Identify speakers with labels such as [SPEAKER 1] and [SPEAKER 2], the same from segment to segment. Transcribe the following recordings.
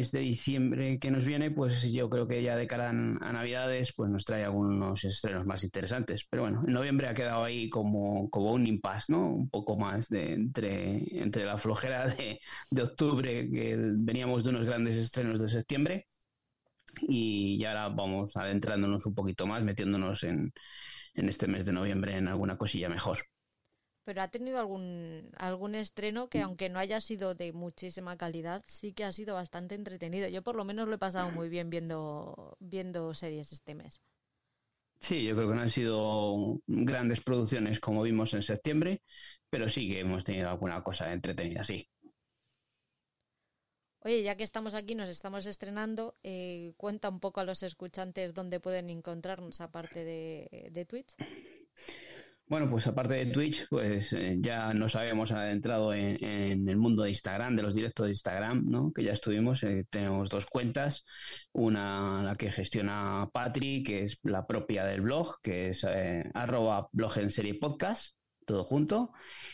[SPEAKER 1] Mes de diciembre que nos viene, pues yo creo que ya de cara a, Navidades, pues nos trae algunos estrenos más interesantes. Pero bueno, en noviembre ha quedado ahí como, como un impasse, ¿no? Un poco más de entre, entre la flojera de, de octubre, que veníamos de unos grandes estrenos de septiembre, y ahora vamos adentrándonos un poquito más, metiéndonos en, en este mes de noviembre en alguna cosilla mejor.
[SPEAKER 2] Pero ha tenido algún, algún estreno que, aunque no haya sido de muchísima calidad, sí que ha sido bastante entretenido. Yo, por lo menos, lo he pasado muy bien viendo, viendo series este mes.
[SPEAKER 1] Sí, yo creo que no han sido grandes producciones como vimos en septiembre, pero sí que hemos tenido alguna cosa entretenida, sí.
[SPEAKER 2] Oye, ya que estamos aquí, nos estamos estrenando, eh, cuenta un poco a los escuchantes dónde pueden encontrarnos aparte de, de Twitch.
[SPEAKER 1] Bueno, pues aparte de Twitch, pues eh, ya nos habíamos adentrado en, el mundo de Instagram, de los directos de Instagram, ¿no? Que ya estuvimos, eh, tenemos dos cuentas, una la que gestiona Patri, que es la propia del blog, que es eh, arroba blog en serie podcast, todo junto,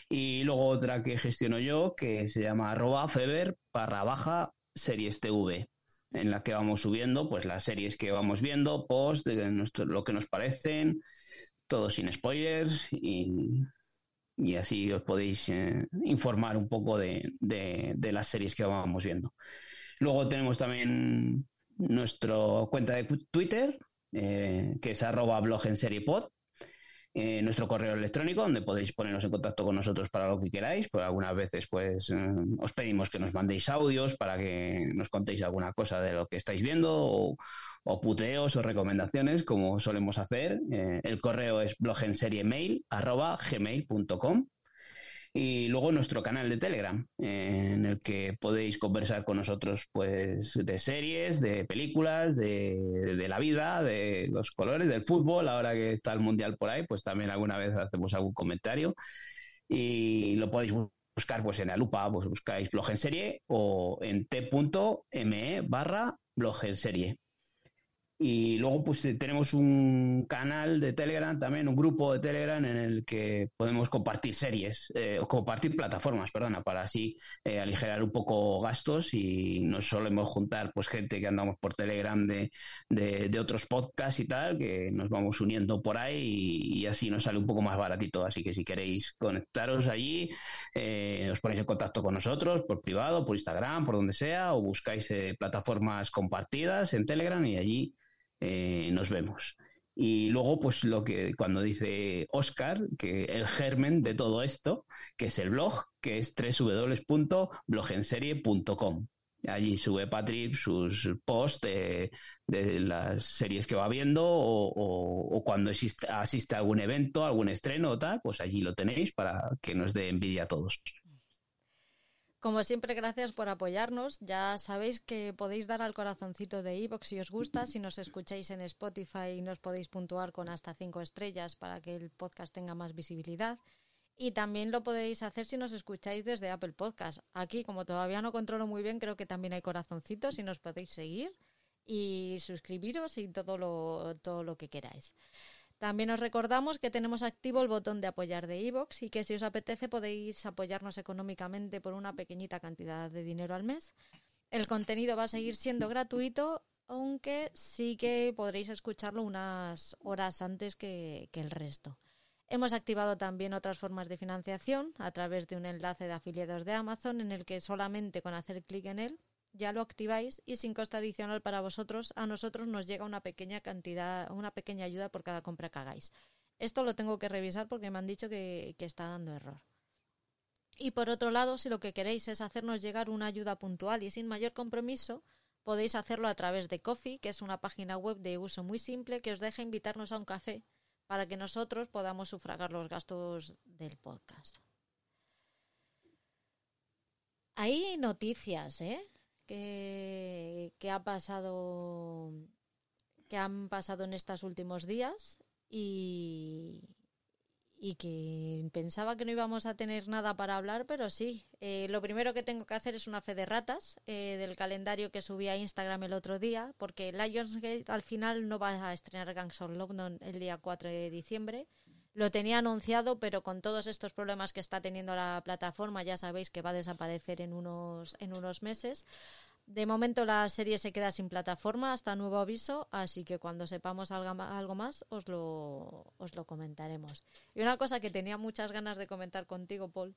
[SPEAKER 1] y luego otra que gestiono yo, que se llama arroba feber barra baja series TV en la que vamos subiendo pues las series que vamos viendo, post, de nuestro, lo que nos parecen, todo sin spoilers y, y así os podéis eh, informar un poco de, de, las series que vamos viendo. Luego tenemos también nuestra cuenta de Twitter, eh, que es arroba blog en serie pod, eh, nuestro correo electrónico, donde podéis ponernos en contacto con nosotros para lo que queráis. Pues algunas veces pues eh, os pedimos que nos mandéis audios para que nos contéis alguna cosa de lo que estáis viendo o, puteos o recomendaciones, como solemos hacer. Eh, el correo es blogenseriemail arroba gmail.com y luego nuestro canal de Telegram, en el que podéis conversar con nosotros pues de series, de películas, de, de, la vida, de los colores, del fútbol, ahora que está el Mundial por ahí, pues también alguna vez hacemos algún comentario y lo podéis buscar pues en la lupa, pues buscáis blog en serie o en t.me barra blog en serie. Y luego pues tenemos un canal de Telegram también, un grupo de Telegram en el que podemos compartir series, eh, compartir plataformas, perdona, para así eh, aligerar un poco gastos y nos solemos juntar pues gente que andamos por Telegram de, de, de otros podcasts y tal, que nos vamos uniendo por ahí y, y, así nos sale un poco más baratito. Así que si queréis conectaros allí, eh, os ponéis en contacto con nosotros por privado, por Instagram, por donde sea, o buscáis eh, plataformas compartidas en Telegram y allí eh, nos vemos. Y luego, pues lo que cuando dice Oscar, que el germen de todo esto, que es el blog, que es www.blogenserie.com. Allí sube Patrick sus posts de, de, las series que va viendo o, o, cuando asiste a algún evento, algún estreno o tal, pues allí lo tenéis para que nos dé envidia a todos.
[SPEAKER 2] Como siempre, gracias por apoyarnos. Ya sabéis que podéis dar al corazoncito de iVoox si os gusta. Si nos escucháis en Spotify, nos podéis puntuar con hasta cinco estrellas para que el podcast tenga más visibilidad. Y también lo podéis hacer si nos escucháis desde Apple Podcast. Aquí, como todavía no controlo muy bien, creo que también hay corazoncitos y nos podéis seguir y suscribiros y todo lo, todo lo que queráis. También os recordamos que tenemos activo el botón de apoyar de iVoox y que si os apetece podéis apoyarnos económicamente por una pequeñita cantidad de dinero al mes. El contenido va a seguir siendo gratuito, aunque sí que podréis escucharlo unas horas antes que, que el resto. Hemos activado también otras formas de financiación a través de un enlace de afiliados de Amazon en el que solamente con hacer clic en él ya lo activáis y sin coste adicional para vosotros, a nosotros nos llega una pequeña cantidad, una pequeña ayuda por cada compra que hagáis. Esto lo tengo que revisar porque me han dicho que, que está dando error. Y por otro lado, si lo que queréis es hacernos llegar una ayuda puntual y sin mayor compromiso, podéis hacerlo a través de Coffee, que es una página web de uso muy simple que os deja invitarnos a un café para que nosotros podamos sufragar los gastos del podcast. Hay noticias, ¿eh? Que, ha pasado que han pasado en estos últimos días y, y que pensaba que no íbamos a tener nada para hablar, pero sí. Eh, lo primero que tengo que hacer es una fe de ratas eh, del calendario que subí a Instagram el otro día, porque Lionsgate al final no va a estrenar Gangs of London el día 4 de diciembre. Lo tenía anunciado, pero con todos estos problemas que está teniendo la plataforma, ya sabéis que va a desaparecer en unos, en unos meses. De momento la serie se queda sin plataforma hasta nuevo aviso, así que cuando sepamos algo, más os lo, os lo comentaremos. Y una cosa que tenía muchas ganas de comentar contigo, Paul,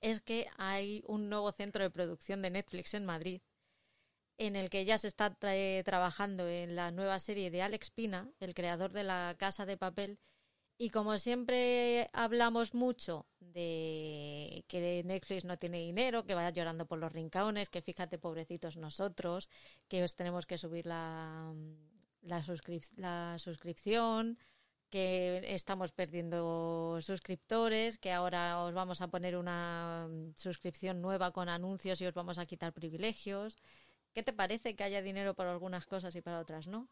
[SPEAKER 2] es que hay un nuevo centro de producción de Netflix en Madrid, en el que ya se está tra- trabajando en la nueva serie de Alex Pina, el creador de La Casa de Papel, y como siempre hablamos mucho de que Netflix no tiene dinero, que vaya llorando por los rincones, que fíjate, pobrecitos nosotros, que os tenemos que subir la, la, suscrip- la suscripción, que estamos perdiendo suscriptores, que ahora os vamos a poner una suscripción nueva con anuncios y os vamos a quitar privilegios. ¿Qué te parece que haya dinero para algunas cosas y para otras no?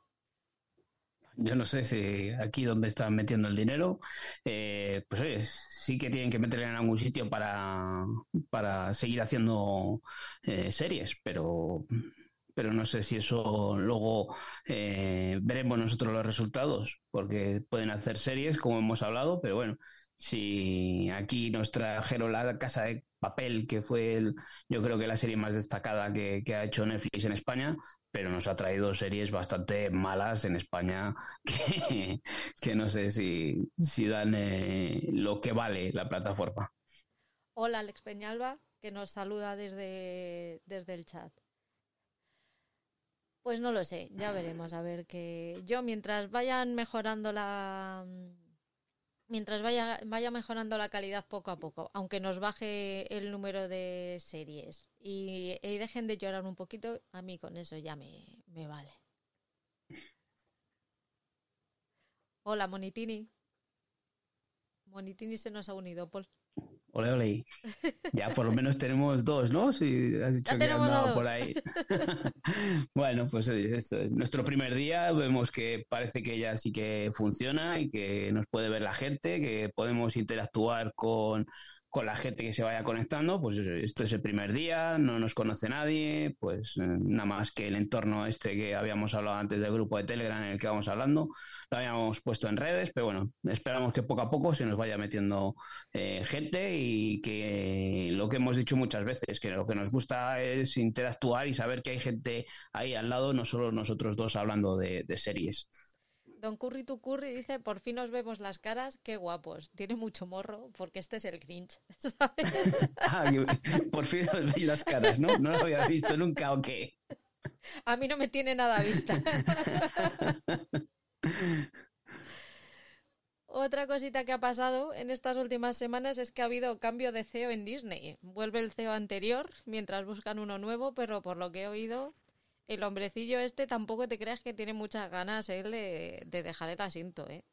[SPEAKER 1] Yo no sé si aquí donde están metiendo el dinero, eh, pues oye, sí que tienen que meterle en algún sitio para, para seguir haciendo eh, series, pero, pero no sé si eso luego eh, veremos nosotros los resultados, porque pueden hacer series, como hemos hablado, pero bueno, si aquí nos trajeron la casa de papel, que fue el, yo creo que la serie más destacada que ha hecho Netflix en España, pero nos ha traído series bastante malas en España que, no sé si, si dan eh, lo que vale la plataforma.
[SPEAKER 2] Hola Alex Peñalba, que nos saluda desde, desde el chat. Pues no lo sé, ya veremos. A ver que yo mientras vayan mejorando la mientras vaya vaya mejorando la calidad poco a poco, aunque nos baje el número de series y, y dejen de llorar un poquito, a mí con eso ya me, me vale. Hola Monitini. Monitini se nos ha unido, Paul.
[SPEAKER 1] Ole, ole. Ya por lo menos tenemos dos, ¿no? Si has dicho
[SPEAKER 2] Ya
[SPEAKER 1] que andaba por ahí. bueno, pues oye, esto es nuestro primer día. Vemos que parece que ya sí que funciona y que nos puede ver la gente, que podemos interactuar con, con la gente que se vaya conectando. Pues esto es el primer día, no nos conoce nadie, pues eh, nada más que el entorno este que habíamos hablado antes del grupo de Telegram en el que vamos hablando, lo habíamos puesto en redes, pero bueno, esperamos que poco a poco se nos vaya metiendo eh, gente y que lo que hemos dicho muchas veces, que lo que nos gusta es interactuar y saber que hay gente ahí al lado, no solo nosotros dos hablando de series.
[SPEAKER 2] Don Curry tu Curry dice, por fin nos vemos las caras, qué guapos. Tiene mucho morro, porque este es el cringe, ¿sabes?
[SPEAKER 1] Ah, por fin os veis las caras, ¿no? No lo había visto nunca, ¿o qué?
[SPEAKER 2] A mí no me tiene nada a vista. Otra cosita que ha pasado en estas últimas semanas es que ha habido cambio de CEO en Disney. Vuelve el CEO anterior mientras buscan uno nuevo, pero por lo que he oído, el hombrecillo este tampoco te creas que tiene muchas ganas él de, de dejar el asiento, ¿eh?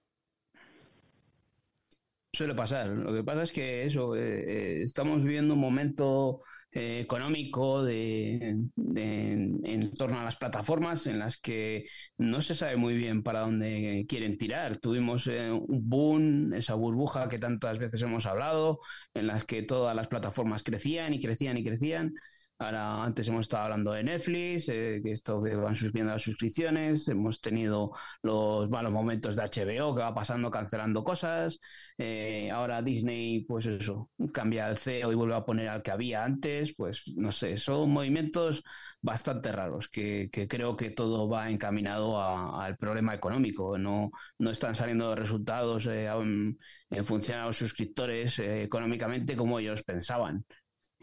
[SPEAKER 1] Suele pasar. Lo que pasa es que eso, eh, eh, estamos viviendo un momento eh, económico de, de- en torno a las plataformas en las que no se sabe muy bien para dónde quieren tirar. Tuvimos eh, un boom, esa burbuja que tantas veces hemos hablado, en las que todas las plataformas crecían y crecían y crecían. Ahora, antes hemos estado hablando de Netflix, eh, que esto que van subiendo las suscripciones, hemos tenido los malos momentos de HBO que va pasando, cancelando cosas. Eh, ahora Disney, pues eso, cambia el CEO y vuelve a poner al que había antes. Pues no sé, son movimientos bastante raros que, creo que todo va encaminado al problema económico. No, no están saliendo resultados eh, en, en función a los suscriptores eh, económicamente como ellos pensaban.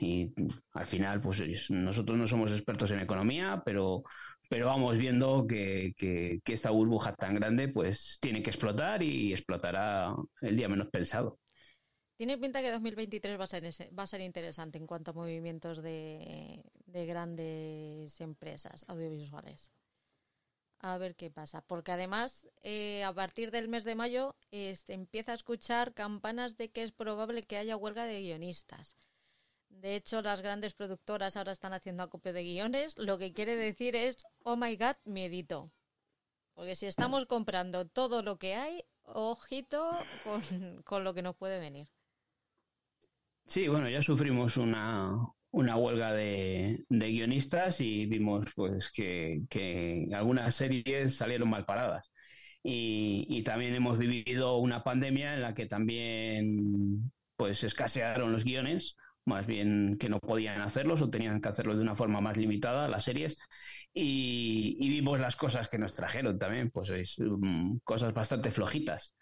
[SPEAKER 1] Y al final, pues es- nosotros no somos expertos en economía, pero, pero vamos viendo que, que- esta burbuja tan grande pues tiene que explotar y explotará el día menos pensado.
[SPEAKER 2] Tiene pinta que 2023 va a ser, va a ser interesante en cuanto a movimientos de, de grandes empresas audiovisuales. A ver qué pasa. Porque además, eh, a partir del mes de mayo, se empieza a escuchar campanas de que es probable que haya huelga de guionistas. De hecho, las grandes productoras ahora están haciendo acopio de guiones, lo que quiere decir es, oh my god, miedito. Porque si estamos comprando todo lo que hay, ojito con, con lo que nos puede venir.
[SPEAKER 1] Sí, bueno, ya sufrimos una, una huelga de, de guionistas y vimos pues que, que algunas series salieron mal paradas. Y, y también hemos vivido una pandemia en la que también pues escasearon los guiones, más bien que no podían hacerlos o tenían que hacerlos de una forma más limitada las series. Y, y vimos las cosas que nos trajeron también, pues es, mm, cosas bastante flojitas.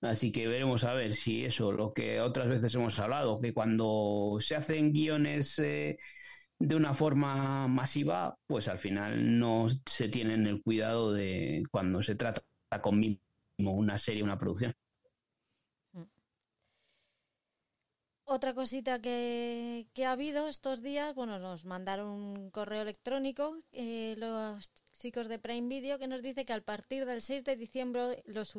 [SPEAKER 1] Así que veremos a ver si eso, lo que otras veces hemos hablado, que cuando se hacen guiones eh, de una forma masiva, pues al final no se tienen el cuidado de cuando se trata con mínimo una serie, una producción.
[SPEAKER 2] Otra cosita que, que ha habido estos días, bueno, nos mandaron un correo electrónico eh, los chicos de Prime Video que nos dice que a partir del 6 de diciembre los,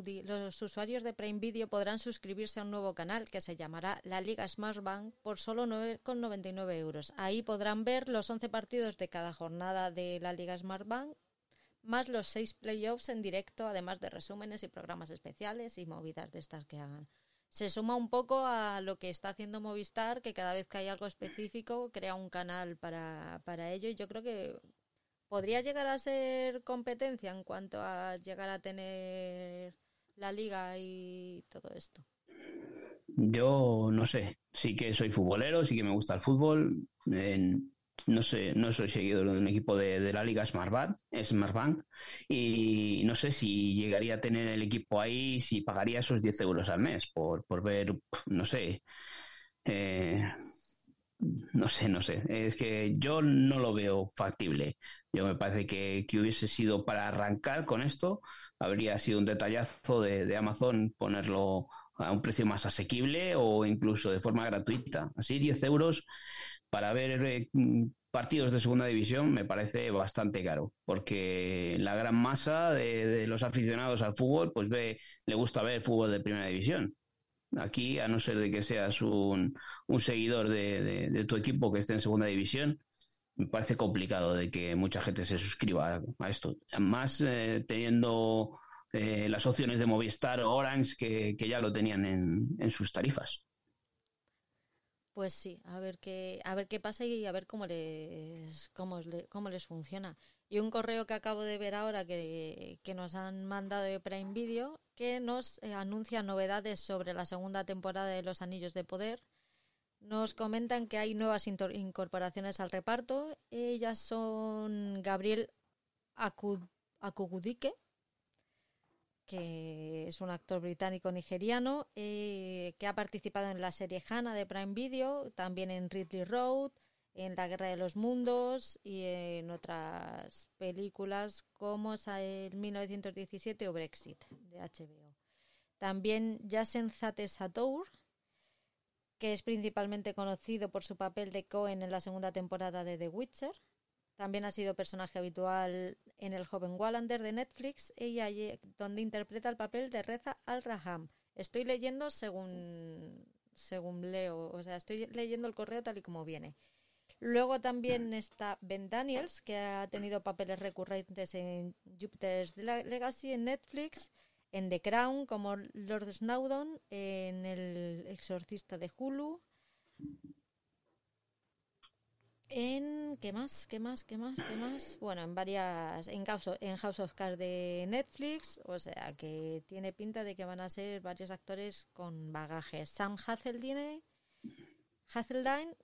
[SPEAKER 2] usuarios de Prime Video podrán suscribirse a un nuevo canal que se llamará La Liga Smart Bank por solo 9,99 euros. Ahí podrán ver los 11 partidos de cada jornada de la Liga Smart Bank más los 6 playoffs en directo, además de resúmenes y programas especiales y movidas de estas que hagan se suma un poco a lo que está haciendo Movistar, que cada vez que hay algo específico crea un canal para, para ello y yo creo que podría llegar a ser competencia en cuanto a llegar a tener la liga y todo esto.
[SPEAKER 1] Yo no sé, sí que soy futbolero, sí que me gusta el fútbol. No sé, no soy seguidor de un equipo de, de la Liga Smartbank, Smartbank, y no sé si llegaría a tener el equipo ahí, si pagaría esos 10 euros al mes por, por ver, no sé, eh, no sé, no sé. Es que yo no lo veo factible. Yo me parece que, que hubiese sido para arrancar con esto, habría sido un detallazo de, de Amazon ponerlo a un precio más asequible o incluso de forma gratuita. Así 10 euros para ver eh, partidos de segunda división me parece bastante caro, porque la gran masa de, los aficionados al fútbol pues ve, le gusta ver fútbol de primera división. Aquí, a no ser de que seas un, un seguidor de, de, tu equipo que esté en segunda división, me parece complicado de que mucha gente se suscriba a, a esto. Más eh, teniendo eh, las opciones de Movistar o Orange que, que ya lo tenían en, en, sus tarifas.
[SPEAKER 2] Pues sí, a ver qué, a ver qué pasa y a ver cómo les, cómo, cómo les funciona. Y un correo que acabo de ver ahora que, que nos han mandado de Prime Video que nos eh, anuncia novedades sobre la segunda temporada de Los Anillos de Poder. Nos comentan que hay nuevas incorporaciones al reparto. Ellas son Gabriel Akugudike, que es un actor británico-nigeriano eh, que ha participado en la serie Hannah de Prime Video, también en Ridley Road, en La Guerra de los Mundos y en otras películas como el 1917 o Brexit de HBO. También Jason Zate Satour, que es principalmente conocido por su papel de Cohen en la segunda temporada de The Witcher. También ha sido personaje habitual en El joven Wallander de Netflix, ella, donde interpreta el papel de Reza Al-Raham. Estoy leyendo según, según leo, o sea, estoy leyendo el correo tal y como viene. Luego también está Ben Daniels, que ha tenido papeles recurrentes en Jupiter's Legacy en Netflix, en The Crown como Lord Snowdon, en El Exorcista de Hulu, en ¿qué más? ¿Qué más? ¿Qué más? ¿Qué más? Bueno, en varias en House en House of Cards de Netflix, o sea que tiene pinta de que van a ser varios actores con bagaje. Sam Hazeldine, Hazeldine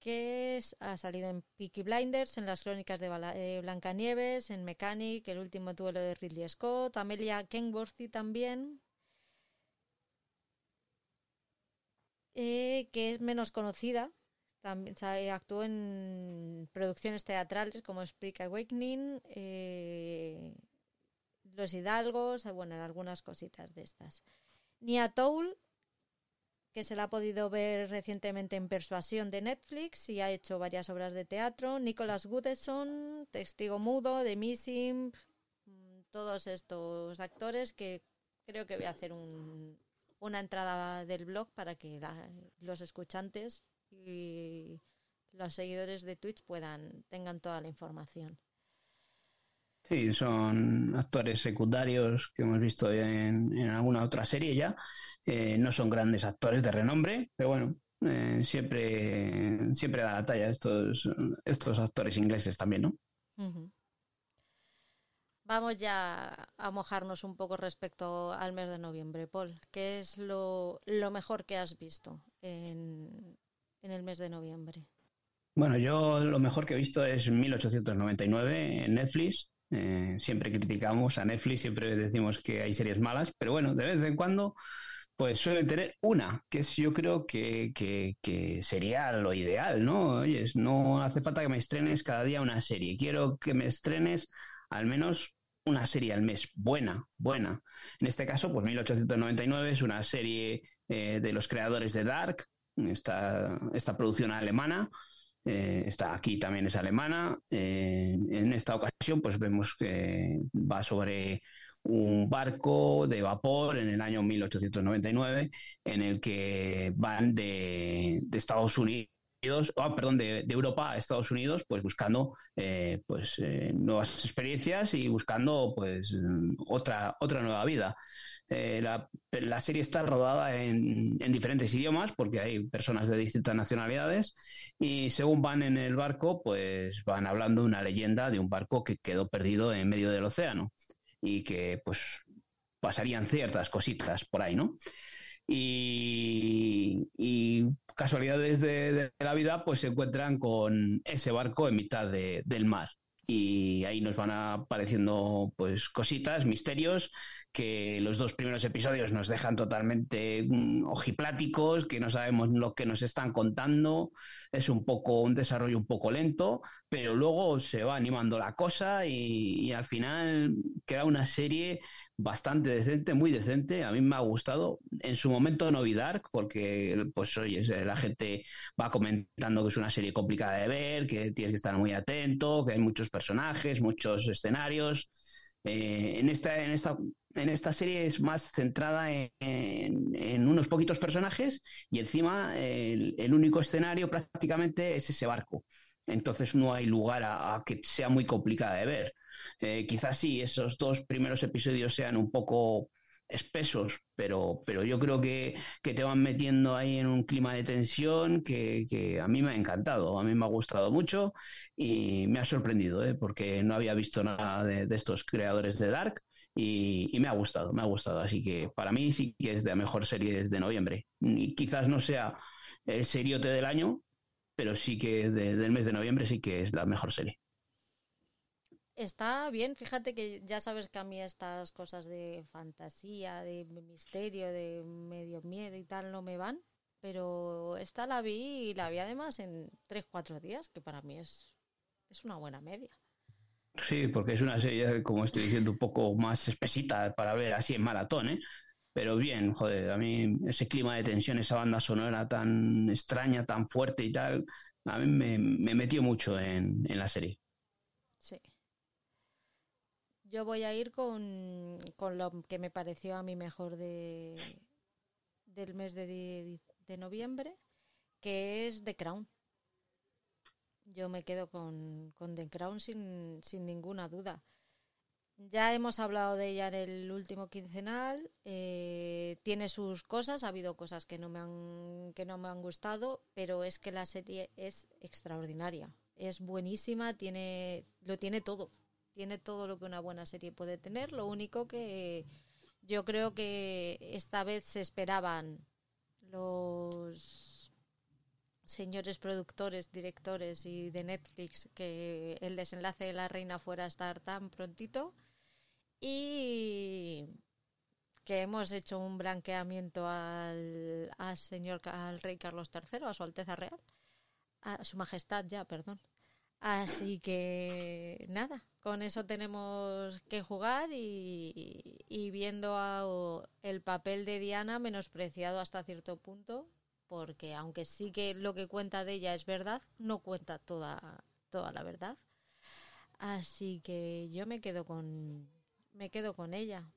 [SPEAKER 2] que es, ha salido en Peaky Blinders, en las crónicas de Blancanieves, en Mechanic, el último duelo de Ridley Scott, Amelia Kenworthy también, eh, que es menos conocida, también actuó en producciones teatrales como Spring Awakening, eh, Los Hidalgos, bueno, algunas cositas de estas. Nia Toul, que se la ha podido ver recientemente en Persuasión de Netflix y ha hecho varias obras de teatro. Nicholas Goodson, Testigo Mudo, de Missing, todos estos actores que creo que voy a hacer una entrada del blog para que los escuchantes y los seguidores de Twitch puedan tengan toda la información.
[SPEAKER 1] Sí, son actores secundarios que hemos visto en, alguna otra serie ya. Eh, no son grandes actores de renombre, pero bueno, eh, siempre, siempre da la talla estos, estos actores ingleses también, ¿no?
[SPEAKER 2] Vamos ya a mojarnos un poco respecto al mes de noviembre, Paul. ¿Qué es lo, lo mejor que has visto en, en el mes de noviembre?
[SPEAKER 1] Bueno, yo lo mejor que he visto es 1899 en Netflix. Eh, siempre criticamos a Netflix, siempre decimos que hay series malas, pero bueno, de vez en cuando pues suelen tener una, que es, yo creo que, que, sería lo ideal, ¿no? Oyes, no hace falta que me estrenes cada día una serie, quiero que me estrenes al menos una serie al mes, buena, buena. En este caso, pues 1899 es una serie eh, de los creadores de Dark, esta, esta producción alemana. Eh, está aquí también es alemana. Eh, en esta ocasión, pues vemos que va sobre un barco de vapor en el año 1899 en el que van de, Estados Unidos oh, perdón, de, Europa a Estados Unidos, pues buscando eh, pues, nuevas experiencias y buscando pues otra, otra nueva vida. Eh, la, serie está rodada en, diferentes idiomas porque hay personas de distintas nacionalidades y según van en el barco, pues van hablando una leyenda de un barco que quedó perdido en medio del océano y que pues pasarían ciertas cositas por ahí, ¿no? Y, casualidades de, la vida pues se encuentran con ese barco en mitad del mar y ahí nos van apareciendo pues cositas, misterios que los dos primeros episodios nos dejan totalmente mm, ojipláticos, que no sabemos lo que nos están contando, es un poco un desarrollo un poco lento, pero luego se va animando la cosa y, al final queda una serie bastante decente, muy decente, a mí me ha gustado, en su momento no vi Dark, porque pues oye, la gente va comentando que es una serie complicada de ver, que tienes que estar muy atento, que hay muchos personajes, muchos escenarios, eh, en, esta, en, esta, en esta serie es más centrada en, unos poquitos personajes y encima el, único escenario prácticamente es ese barco. Entonces no hay lugar a, que sea muy complicada de ver. Eh, quizás sí, esos dos primeros episodios sean un poco espesos, pero, pero yo creo que, te van metiendo ahí en un clima de tensión que, a mí me ha encantado, a mí me ha gustado mucho y me ha sorprendido, ¿eh? porque no había visto nada de, estos creadores de Dark y, me ha gustado, me ha gustado. Así que para mí sí que es de la mejor serie de noviembre. Y quizás no sea el seriote del año, pero sí que del mes de noviembre sí que es la mejor serie.
[SPEAKER 2] Está bien, fíjate que ya sabes que a mí estas cosas de fantasía, de misterio, de medio miedo y tal no me van, pero esta la vi y la vi además en 3-4 días, que para mí es, es una buena media.
[SPEAKER 1] Sí, porque es una serie, como estoy diciendo, un poco más espesita para ver así en maratón, ¿eh? Pero bien, joder, a mí ese clima de tensión, esa banda sonora tan extraña, tan fuerte y tal, a mí me, metió mucho en, en la serie.
[SPEAKER 2] Sí. Yo voy a ir con, lo que me pareció a mí mejor de, del mes de, de, noviembre, que es The Crown. yo me quedo con, con The Crown sin, sin ninguna duda. Ya hemos hablado de ella en el último quincenal. eh, tiene sus cosas, ha habido cosas que no me han que no me han gustado, pero es que la serie es extraordinaria, es buenísima, tiene lo tiene todo, tiene todo lo que una buena serie puede tener. Lo único que yo creo que esta vez se esperaban los señores productores, directores y de Netflix que el desenlace de la reina fuera a estar tan prontito y que hemos hecho un blanqueamiento al, señor al rey Carlos III, a su Alteza Real, a su Majestad ya, perdón. Así que nada, con eso tenemos que jugar y, viendo el papel de Diana menospreciado hasta cierto punto, porque aunque sí que lo que cuenta de ella es verdad, no cuenta toda, toda la verdad. Así que yo me quedo con me quedo con ella.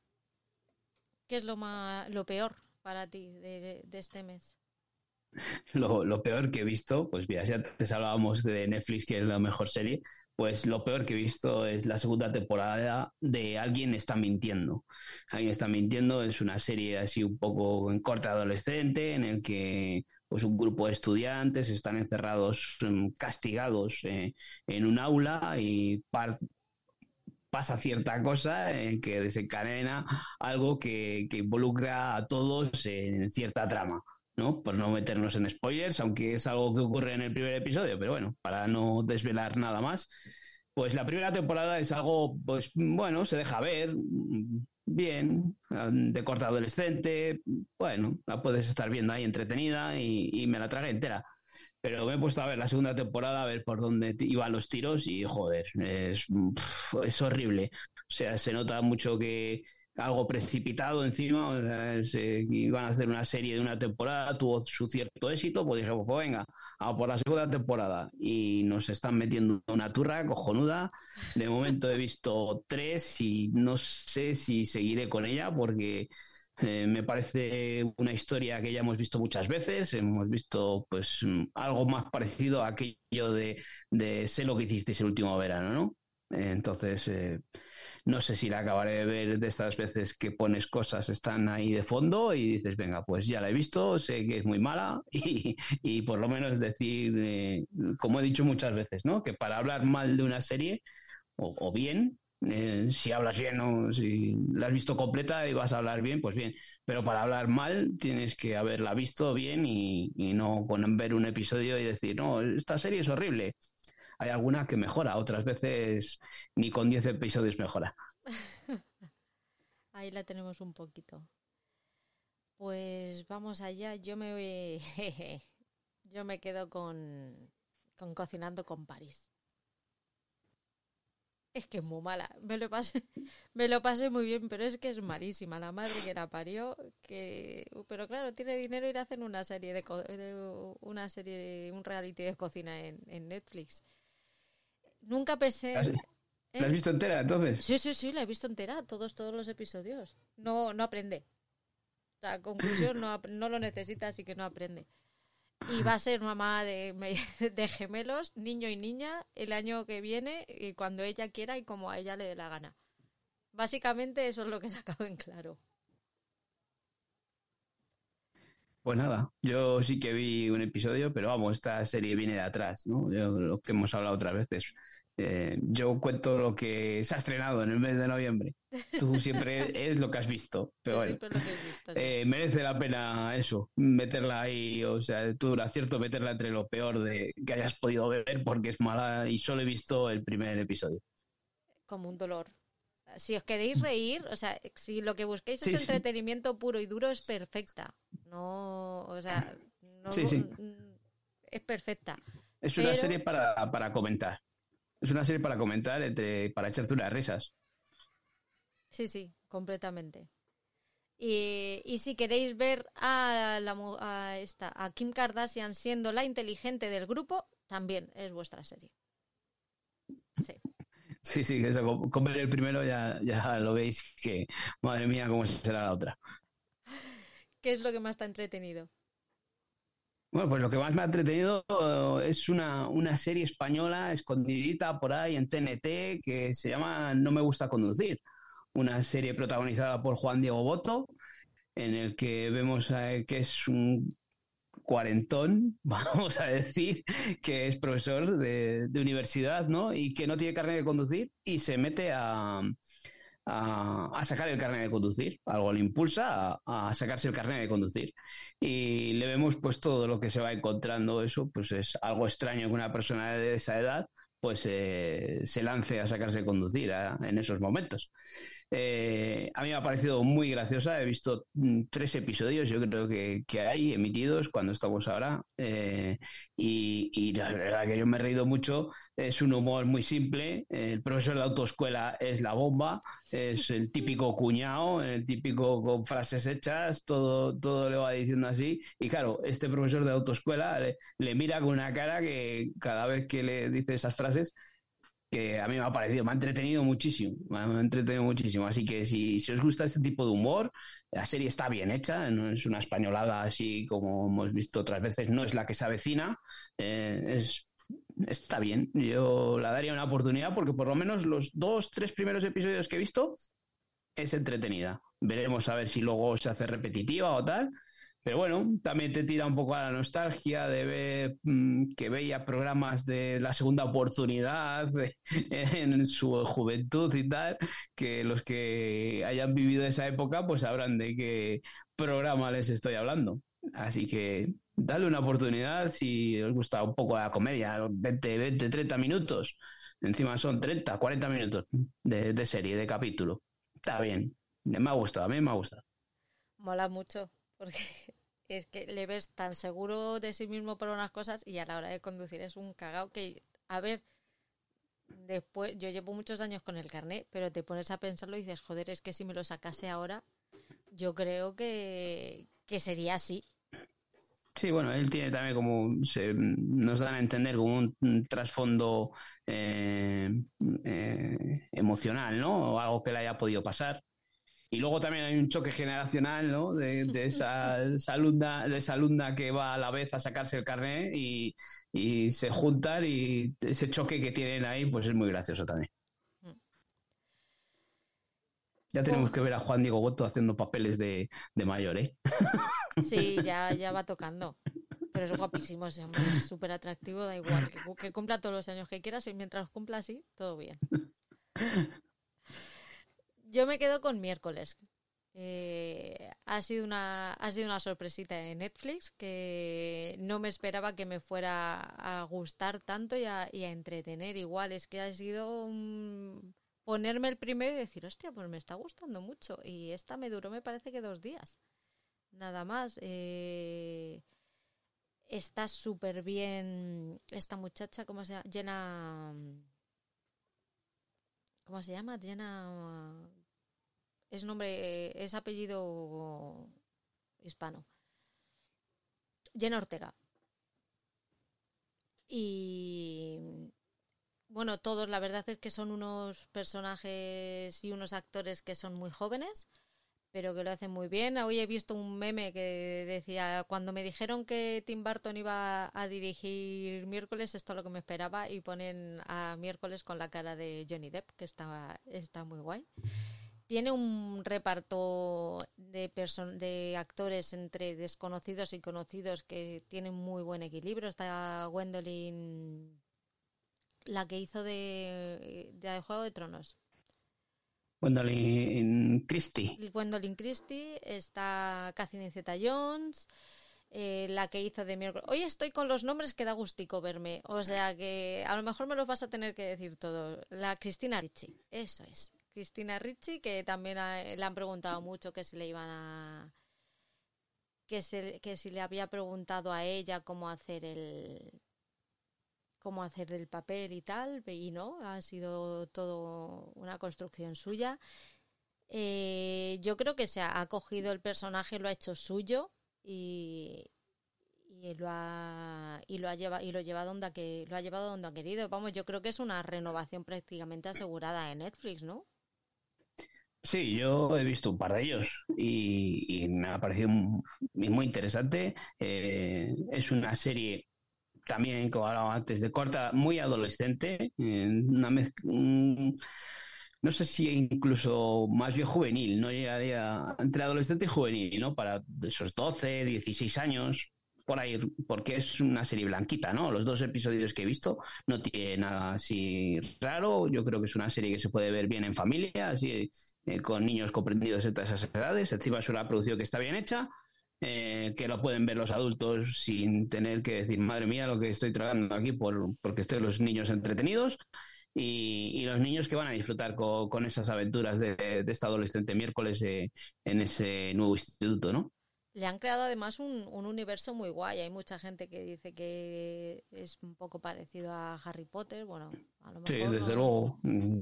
[SPEAKER 2] ¿Qué es lo más lo peor para ti de, este mes?
[SPEAKER 1] Lo, peor que he visto, pues mira, si antes hablábamos de Netflix, que es la mejor serie, pues lo peor que he visto es la segunda temporada de Alguien está mintiendo. Alguien está mintiendo es una serie así un poco en corte adolescente, en el que pues un grupo de estudiantes están encerrados, mm, castigados eh, en un aula y pasa cierta cosa eh, que desencadena algo que, que involucra a todos en cierta trama. ¿No? Por no meternos en spoilers, aunque es algo que ocurre en el primer episodio, pero bueno, para no desvelar nada más. Pues la primera temporada es algo, pues bueno, se deja ver, bien, de corte adolescente, bueno, la puedes estar viendo ahí entretenida y, me la tragué entera. Pero me he puesto a ver la segunda temporada, a ver por dónde iban los tiros y joder, es, es horrible. O sea, se nota mucho que algo precipitado encima, o sea, se- iban a hacer una serie de una temporada, tuvo su cierto éxito, pues dije, pues venga, a por la segunda temporada. Y nos están metiendo una turra cojonuda. De momento he visto tres y no sé si seguiré con ella porque eh, me parece una historia que ya hemos visto muchas veces. Hemos visto pues algo más parecido a aquello de, de sé lo que hicisteis el último verano, ¿no? Eh, Entonces, eh, no sé si la acabaré de ver de estas veces que pones cosas, están ahí de fondo y dices, venga, pues ya la he visto, sé que es muy mala y, y por lo menos decir, eh, como he dicho muchas veces, ¿no? Que para hablar mal de una serie o, o bien, eh, si hablas bien o si la has visto completa y vas a hablar bien, pues bien. Pero para hablar mal tienes que haberla visto bien y, y no con ver un episodio y decir, no, esta serie es horrible. Hay alguna que mejora, otras veces ni con 10 episodios mejora.
[SPEAKER 2] Ahí la tenemos un poquito. Pues vamos allá. Yo me voy- yo me quedo con, con cocinando con París. Es que es muy mala. Me lo pasé, me lo pasé muy bien, pero es que es malísima. La madre que la parió, que pero claro, tiene dinero y le hacen una serie de, de una serie, un reality de cocina en, en Netflix. Nunca pensé.
[SPEAKER 1] ¿La has- ¿La has visto entera entonces?
[SPEAKER 2] Sí, sí, sí, la he visto entera, todos, todos los episodios. No, no aprende. O sea, conclusión, no, no lo necesita, así que no aprende. Y va a ser mamá de, de gemelos, niño y niña, el año que viene, y cuando ella quiera y como a ella le dé la gana. Básicamente eso es lo que he sacado en claro.
[SPEAKER 1] Pues nada, yo sí que vi un episodio, pero vamos, esta serie viene de atrás, ¿no? Yo- lo que hemos hablado otras veces. Eh, yo cuento lo que se ha estrenado en el mes de noviembre. Tú siempre es lo que has visto, pero bueno.
[SPEAKER 2] siempre lo que he visto. sí.
[SPEAKER 1] Eh, merece la pena eso, meterla ahí, o sea, tú era cierto meterla entre lo peor de que hayas podido ver porque es mala y solo he visto el primer episodio.
[SPEAKER 2] como un dolor. Si os queréis reír, o sea, si lo que busquéis
[SPEAKER 1] Sí,
[SPEAKER 2] es
[SPEAKER 1] sí.
[SPEAKER 2] entretenimiento puro y duro, es perfecta. No, o sea, no,
[SPEAKER 1] Sí,
[SPEAKER 2] es perfecta.
[SPEAKER 1] Es una serie para, para comentar. Es una serie para comentar, entre, para echarte unas risas.
[SPEAKER 2] Sí, sí, completamente. Y, y si queréis ver a, la, a esta, a Kim Kardashian siendo la inteligente del grupo, también es vuestra serie. Sí.
[SPEAKER 1] Sí, sí, eso, con, con ver el primero ya, ya lo veis que, madre mía, cómo será la otra.
[SPEAKER 2] ¿Qué es lo que más está entretenido?
[SPEAKER 1] Bueno, pues lo que más me ha entretenido eh, es una, una serie española escondidita por ahí en TNT que se llama No me gusta conducir. Una serie protagonizada por Juan Diego Boto, en el que vemos eh, que es un cuarentón, vamos a decir, que es profesor de, de universidad, ¿no? Y que no tiene carnet de conducir y se mete a, sacar el carnet de conducir. Algo le impulsa a, a sacarse el carnet de conducir. Y le vemos pues todo lo que se va encontrando. Eso pues es algo extraño que una persona de esa edad pues eh, se lance a sacarse de conducir a- en esos momentos. Eh, a mí me ha parecido muy graciosa. He visto mm, tres episodios, yo creo que, que hay emitidos cuando estamos ahora. Eh, y, y la verdad que yo me he reído mucho. Es un humor muy simple. El profesor de autoescuela es la bomba. Es el típico cuñado, el típico con frases hechas. Todo, todo le va diciendo así. Y claro, este profesor de autoescuela le, le mira con una cara que cada vez que le dice esas frases que a mí me ha parecido, me ha entretenido muchísimo, me ha entretenido muchísimo. Así que si, si os gusta este tipo de humor, la serie está bien hecha, no es una españolada así como hemos visto otras veces, no es la que se avecina, eh, es, está bien. Yo la daría una oportunidad porque por lo menos los dos, tres primeros episodios que he visto es entretenida. Veremos a ver si luego se hace repetitiva o tal. Pero bueno, también te tira un poco a la nostalgia de ver mm, que veía programas de la segunda oportunidad en su juventud y tal, que los que hayan vivido esa época pues sabrán de qué programa les estoy hablando. Así que dale una oportunidad si os gusta un poco la comedia, 20, 20, 30 minutos. Encima son 30, 40 minutos de, de serie, de capítulo. Está bien. Me ha gustado, a mí me ha gustado.
[SPEAKER 2] Mola mucho, porque es que le ves tan seguro de sí mismo por unas cosas y a la hora de conducir es un cagao que, a ver, después, yo llevo muchos años con el carnet, pero te pones a pensarlo y dices, joder, es que si me lo sacase ahora, yo creo que, que sería así.
[SPEAKER 1] Sí, bueno, él tiene también como, se, nos dan a entender como un, trasfondo eh, eh, emocional, ¿no? O algo que le haya podido pasar. Y luego también hay un choque generacional, ¿no? De, de esa, esa alumna, de esa alumna que va a la vez a sacarse el carnet y, y se juntan y ese choque que tienen ahí, pues es muy gracioso también. Ya tenemos que ver a Juan Diego Boto haciendo papeles de, de mayor, ¿eh?
[SPEAKER 2] Sí, ya, ya va tocando. Pero es guapísimo ese hombre, es súper atractivo, da igual. Que, que cumpla todos los años que quieras y mientras cumpla así, todo bien. Yo me quedo con miércoles. Eh, ha sido una ha sido una sorpresita de Netflix que no me esperaba que me fuera a gustar tanto y a, a entretener. Igual es que ha sido un- ponerme el primero y decir hostia pues me está gustando mucho y esta me duró me parece que dos días nada más. Eh, está súper bien esta muchacha cómo se llama cómo se llama Jenna es nombre, es apellido hispano. Jenna Ortega. Y bueno, todos, la verdad es que son unos personajes y unos actores que son muy jóvenes, pero que lo hacen muy bien. Hoy he visto un meme que decía, cuando me dijeron que Tim Burton iba a dirigir miércoles, esto es lo que me esperaba, y ponen a miércoles con la cara de Johnny Depp, que está, está muy guay tiene un reparto de, de actores entre desconocidos y conocidos que tienen muy buen equilibrio. Está Gwendolyn, la que hizo de, de Juego de Tronos.
[SPEAKER 1] Gwendolyn Christie.
[SPEAKER 2] Gwendolyn Christie, está Catherine Zeta-Jones, eh, la que hizo de miércoles. Hoy estoy con los nombres que da gustico verme, o sea que a lo mejor me los vas a tener que decir todo. La Cristina Ricci, eso es. Cristina Ricci, que también ha- le han preguntado mucho que si le iban a. Que, se, que si le había preguntado a ella cómo hacer el. cómo hacer el papel y tal, y no, ha sido todo una construcción suya. Eh, yo creo que se ha, cogido el personaje, lo ha hecho suyo y, y lo ha y lo ha llevado y lo lleva donde que lo ha llevado donde ha querido. Vamos, yo creo que es una renovación prácticamente asegurada de Netflix, ¿no?
[SPEAKER 1] Sí, yo he visto un par de ellos y, me ha parecido muy, interesante. Eh, es una serie también, como hablaba antes, de corta, muy adolescente, una mez- un- no sé si incluso más bien juvenil, no llegaría entre adolescente y juvenil, ¿no? Para esos 12, 16 años, por ahí, porque es una serie blanquita, ¿no? Los dos episodios que he visto no tiene nada así raro, yo creo que es una serie que se puede ver bien en familia, así eh, con niños comprendidos de todas esas edades, encima es una producción que está bien hecha. eh, que lo pueden ver los adultos sin tener que decir, madre mía, lo que estoy tragando aquí por, porque estén los niños entretenidos y, los niños que van a disfrutar co- con, esas aventuras de, de esta adolescente miércoles eh, en ese nuevo instituto, ¿no?
[SPEAKER 2] Le han creado además un, un universo muy guay. Hay mucha gente que dice que es un poco parecido a Harry Potter. Bueno, a lo
[SPEAKER 1] Sí,
[SPEAKER 2] mejor
[SPEAKER 1] desde
[SPEAKER 2] no-
[SPEAKER 1] luego.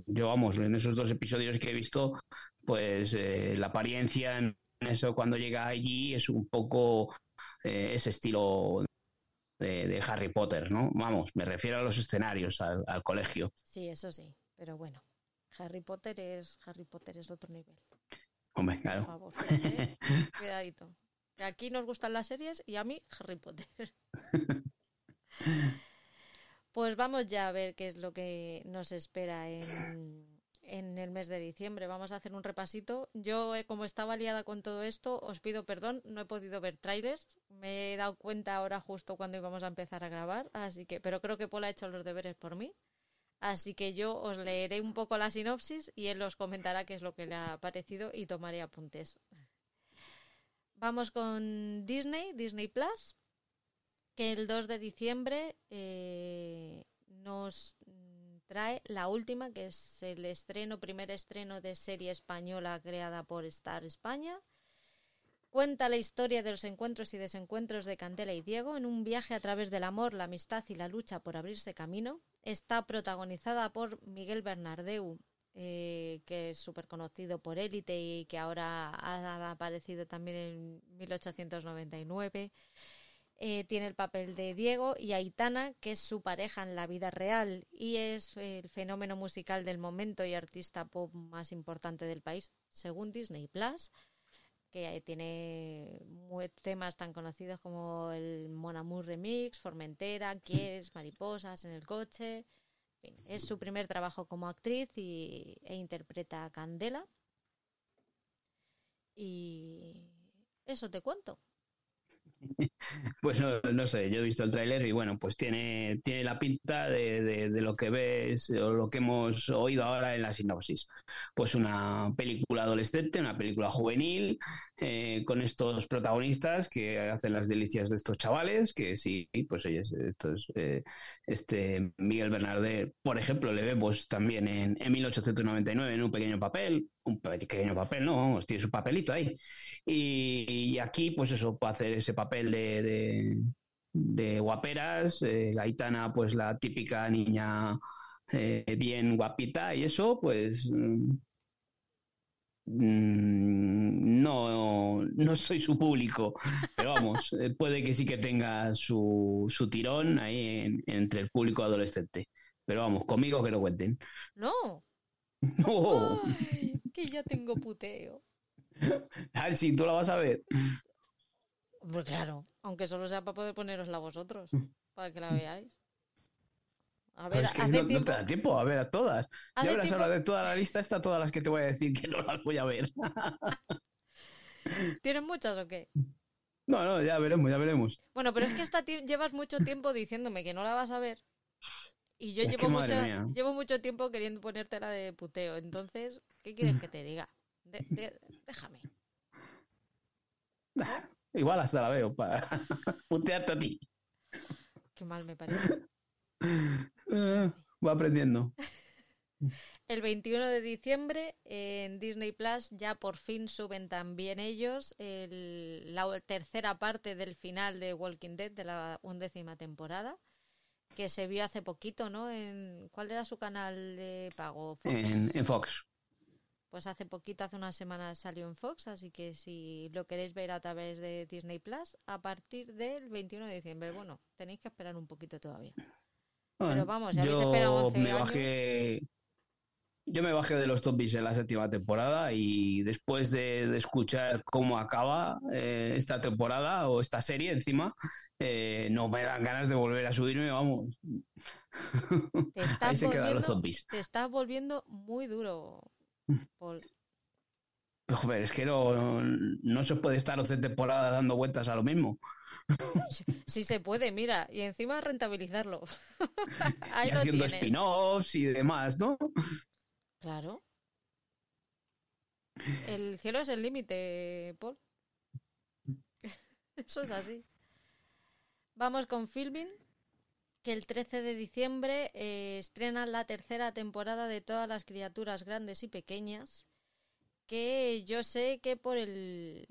[SPEAKER 1] Yo, vamos, en esos dos episodios que he visto, pues eh, la apariencia en eso cuando llega allí es un poco eh, ese estilo de, de Harry Potter, ¿no? Vamos, me refiero a los escenarios, al, al colegio.
[SPEAKER 2] Sí, eso sí. Pero bueno, Harry Potter es Harry Potter es otro nivel.
[SPEAKER 1] Hombre,
[SPEAKER 2] Por
[SPEAKER 1] claro.
[SPEAKER 2] favor, ¿eh? cuidadito. Aquí nos gustan las series y a mí Harry Potter. Pues vamos ya a ver qué es lo que nos espera en, en el mes de diciembre. Vamos a hacer un repasito. Yo, eh, como estaba liada con todo esto, os pido perdón, no he podido ver trailers. Me he dado cuenta ahora justo cuando íbamos a empezar a grabar, así que, pero creo que Paul ha hecho los deberes por mí. Así que yo os leeré un poco la sinopsis y él os comentará qué es lo que le ha parecido y tomaré apuntes. Vamos con Disney, Disney Plus, que el 2 de diciembre eh, nos trae la última, que es el estreno, primer estreno de serie española creada por Star España. Cuenta la historia de los encuentros y desencuentros de Candela y Diego en un viaje a través del amor, la amistad y la lucha por abrirse camino. Está protagonizada por Miguel Bernardeu, eh, que es súper conocido por Élite y que ahora ha aparecido también en 1899. Eh, tiene el papel de Diego y Aitana, que es su pareja en la vida real y es el fenómeno musical del momento y artista pop más importante del país, según Disney Plus que tiene temas tan conocidos como el Mon Amour Remix, Formentera, Quieres, Mariposas en el coche. Es su primer trabajo como actriz y, e interpreta a Candela. Y eso te cuento.
[SPEAKER 1] Pues no, no sé, yo he visto el tráiler y bueno, pues tiene, tiene la pinta de, lo que ves o lo que hemos oído ahora en la sinopsis. Pues una película adolescente, una película juvenil, eh, con estos protagonistas que hacen las delicias de estos chavales, que sí, pues oye, estos, eh, este Miguel Bernardet, por ejemplo, le vemos también en, en 1899 en un pequeño papel, un pequeño papel, no, vamos, tiene su papelito ahí. Y, aquí, pues eso, puede hacer ese papel de, de, guaperas, eh, Gaitana, pues la típica niña eh, bien guapita, y eso, pues mm, no, no soy su público, pero vamos, eh, puede que sí que tenga su, su tirón ahí en- entre el público adolescente. Pero vamos, conmigo que lo cuenten.
[SPEAKER 2] No,
[SPEAKER 1] ¡No!
[SPEAKER 2] Ay, que ya tengo puteo.
[SPEAKER 1] A ver si tú la vas a ver.
[SPEAKER 2] Pues claro, aunque solo sea para poder poneros a vosotros, para que la veáis. A ver,
[SPEAKER 1] es que
[SPEAKER 2] hace
[SPEAKER 1] no, te da tiempo a ver a todas.
[SPEAKER 2] Hace
[SPEAKER 1] Ya verás
[SPEAKER 2] tiempo-
[SPEAKER 1] ahora de toda la lista, está todas las que te voy a decir que no las voy a ver.
[SPEAKER 2] ¿tienes muchas o qué?
[SPEAKER 1] No, no, ya veremos, ya veremos.
[SPEAKER 2] Bueno, pero es que esta llevas mucho tiempo diciéndome que no la vas a ver. Y yo
[SPEAKER 1] Es
[SPEAKER 2] llevo mucho,
[SPEAKER 1] mía.
[SPEAKER 2] llevo mucho tiempo queriendo ponértela de puteo. Entonces, ¿qué quieres que te diga? De- de- déjame.
[SPEAKER 1] Nah, igual hasta la veo para putearte a ti.
[SPEAKER 2] Qué mal me parece.
[SPEAKER 1] Va aprendiendo.
[SPEAKER 2] El 21 de diciembre en Disney Plus ya por fin suben también ellos el- la tercera parte del final de Walking Dead de la undécima temporada que se vio hace poquito, ¿no? En, ¿Cuál era su canal de pago? Fox.
[SPEAKER 1] En, en Fox.
[SPEAKER 2] Pues hace poquito, hace unas semanas salió en Fox, así que si lo queréis ver a través de Disney Plus, a partir del 21 de diciembre. Bueno, tenéis que esperar un poquito todavía. Pero vamos, si habéis esperado 11
[SPEAKER 1] me
[SPEAKER 2] años-
[SPEAKER 1] bajé. Yo me bajé de los zombies en la séptima temporada y después de, de escuchar cómo acaba eh, esta temporada o esta serie encima, eh, no me dan ganas de volver a subirme, vamos.
[SPEAKER 2] Te
[SPEAKER 1] Ahí se quedan los zombies.
[SPEAKER 2] te estás volviendo muy duro, Paul.
[SPEAKER 1] Pero, joder, es que no, no se puede estar 11 temporadas dando vueltas a lo mismo.
[SPEAKER 2] Sí se puede, mira, y encima rentabilizarlo. Ahí
[SPEAKER 1] y haciendo spin-offs y demás, ¿no?
[SPEAKER 2] Claro. El cielo es el límite, Paul. Eso es así. Vamos con Filming, que el 13 de diciembre eh, estrenan la tercera temporada de todas las criaturas grandes y pequeñas, que yo sé que por el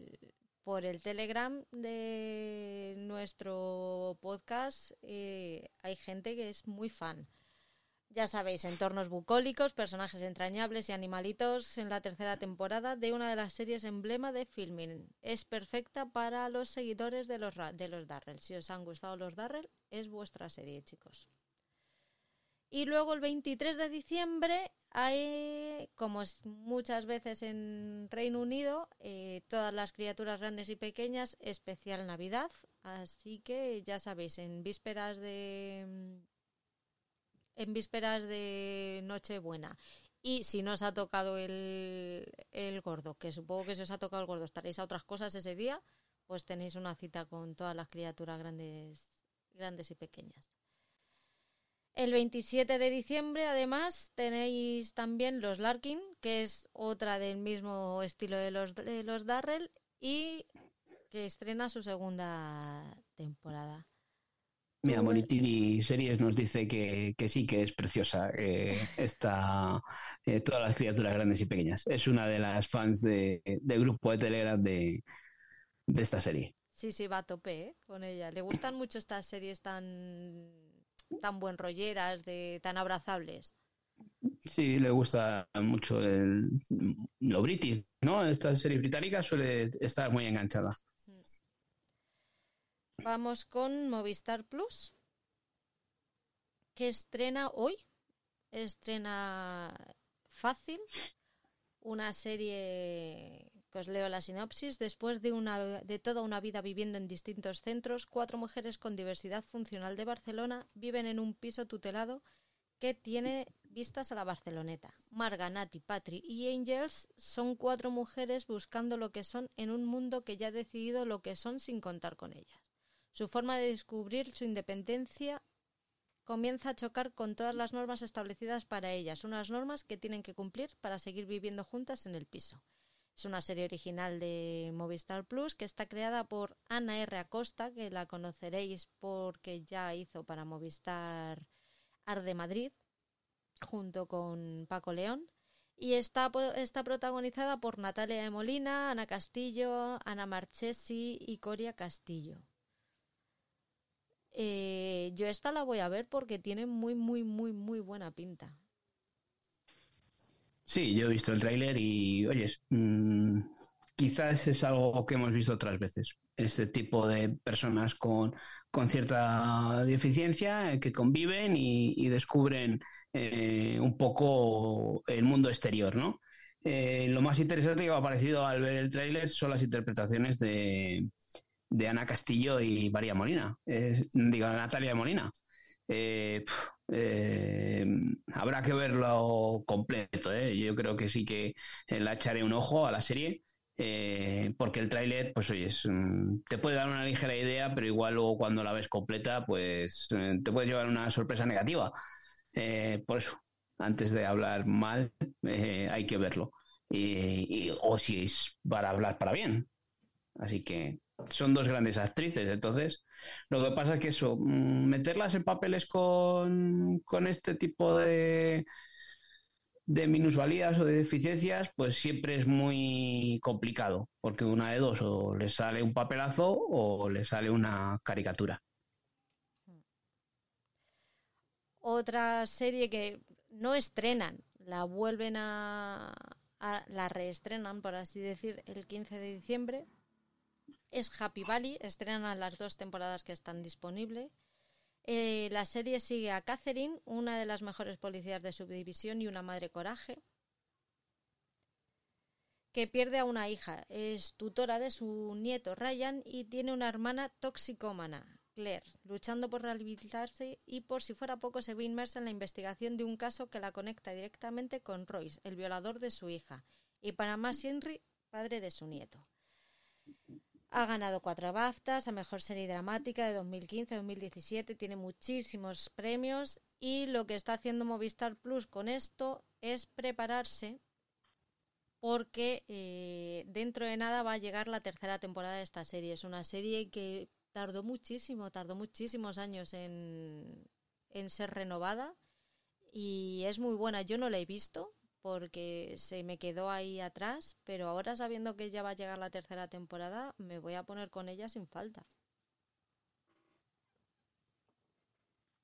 [SPEAKER 2] por el Telegram de nuestro podcast eh, hay gente que es muy fan. Ya sabéis, entornos bucólicos, personajes entrañables y animalitos en la tercera temporada de una de las series emblema de Filming. Es perfecta para los seguidores de los, de los Darrell. Si os han gustado los Darrell, es vuestra serie, chicos. Y luego el 23 de diciembre hay, como muchas veces en Reino Unido, eh, todas las criaturas grandes y pequeñas, especial Navidad. Así que ya sabéis, en vísperas de en vísperas de Nochebuena. Y si no os ha tocado el, el gordo, que supongo que si os ha tocado el gordo estaréis a otras cosas ese día, pues tenéis una cita con todas las criaturas grandes, grandes y pequeñas. El 27 de diciembre, además, tenéis también los Larkin, que es otra del mismo estilo de los, de los Darrell, y que estrena su segunda temporada.
[SPEAKER 1] Mira,
[SPEAKER 2] Tú,
[SPEAKER 1] Monitini Series nos dice que, que sí, que es preciosa eh, esta, eh, todas las criaturas grandes y pequeñas. Es una de las fans de, del grupo de Telegram de, de esta serie.
[SPEAKER 2] Sí, sí, va a tope ¿eh? con ella. Le gustan mucho estas series tan, tan buen rolleras, de, tan abrazables.
[SPEAKER 1] Sí, le gusta mucho el, lo british, ¿no? Esta serie británica suele estar muy enganchada.
[SPEAKER 2] Vamos con Movistar Plus, que estrena hoy. Estrena Fácil, una serie que os leo la sinopsis. Después de, una, de toda una vida viviendo en distintos centros, cuatro mujeres con diversidad funcional de Barcelona viven en un piso tutelado que tiene vistas a la Barceloneta. Marga, Nati, Patri y Angels son cuatro mujeres buscando lo que son en un mundo que ya ha decidido lo que son sin contar con ellas. Su forma de descubrir su independencia comienza a chocar con todas las normas establecidas para ellas, unas normas que tienen que cumplir para seguir viviendo juntas en el piso. Es una serie original de Movistar Plus que está creada por Ana R. Acosta, que la conoceréis porque ya hizo para Movistar Arde Madrid, junto con Paco León. Y está, está protagonizada por Natalia de Molina, Ana Castillo, Ana Marchesi y Coria Castillo. Eh, yo esta la voy a ver porque tiene muy, muy, muy, muy buena pinta.
[SPEAKER 1] Sí, yo he visto el tráiler y, oyes, mm, quizás es algo que hemos visto otras veces. Este tipo de personas con, con cierta deficiencia que conviven y, y descubren eh, un poco el mundo exterior, ¿no? Eh, lo más interesante que me ha parecido al ver el tráiler son las interpretaciones de, de Ana Castillo y María Molina, eh, digo, Natalia Molina. Eh, eh, habrá que verlo completo, ¿eh? Yo creo que sí que la echaré un ojo a la serie, porque el tráiler, pues oye, mm, te puede dar una ligera idea, pero igual luego cuando la ves completa, pues te puede llevar una sorpresa negativa. Por eso, antes de hablar mal, hay que verlo. Y- o si es para hablar para bien. Así que son dos grandes actrices, entonces lo que pasa es que eso, mm, meterlas en papeles con, con este tipo de, de minusvalías o de deficiencias, pues siempre es muy complicado, porque una de dos, o le sale un papelazo o le sale una caricatura.
[SPEAKER 2] Otra serie que no estrenan, la vuelven a, a- la reestrenan, por así decir, el 15 de diciembre. Es Happy Valley, estrenan las dos temporadas que están disponibles. Eh, la serie sigue a Catherine, una de las mejores policías de su división y una madre coraje, que pierde a una hija. Es tutora de su nieto Ryan y tiene una hermana toxicómana, Claire, luchando por rehabilitarse y por si fuera poco se ve inmersa en la investigación de un caso que la conecta directamente con Royce, el violador de su hija, y para más Henry, padre de su nieto. Ha ganado cuatro BAFTAs a Mejor Serie Dramática de 2015-2017, tiene muchísimos premios y lo que está haciendo Movistar Plus con esto es prepararse porque eh, dentro de nada va a llegar la tercera temporada de esta serie. Es una serie que tardó muchísimo, tardó muchísimos años en, en ser renovada y es muy buena. Yo no la he visto, porque se me quedó ahí atrás, pero ahora sabiendo que ya va a llegar la tercera temporada, me voy a poner con ella sin falta.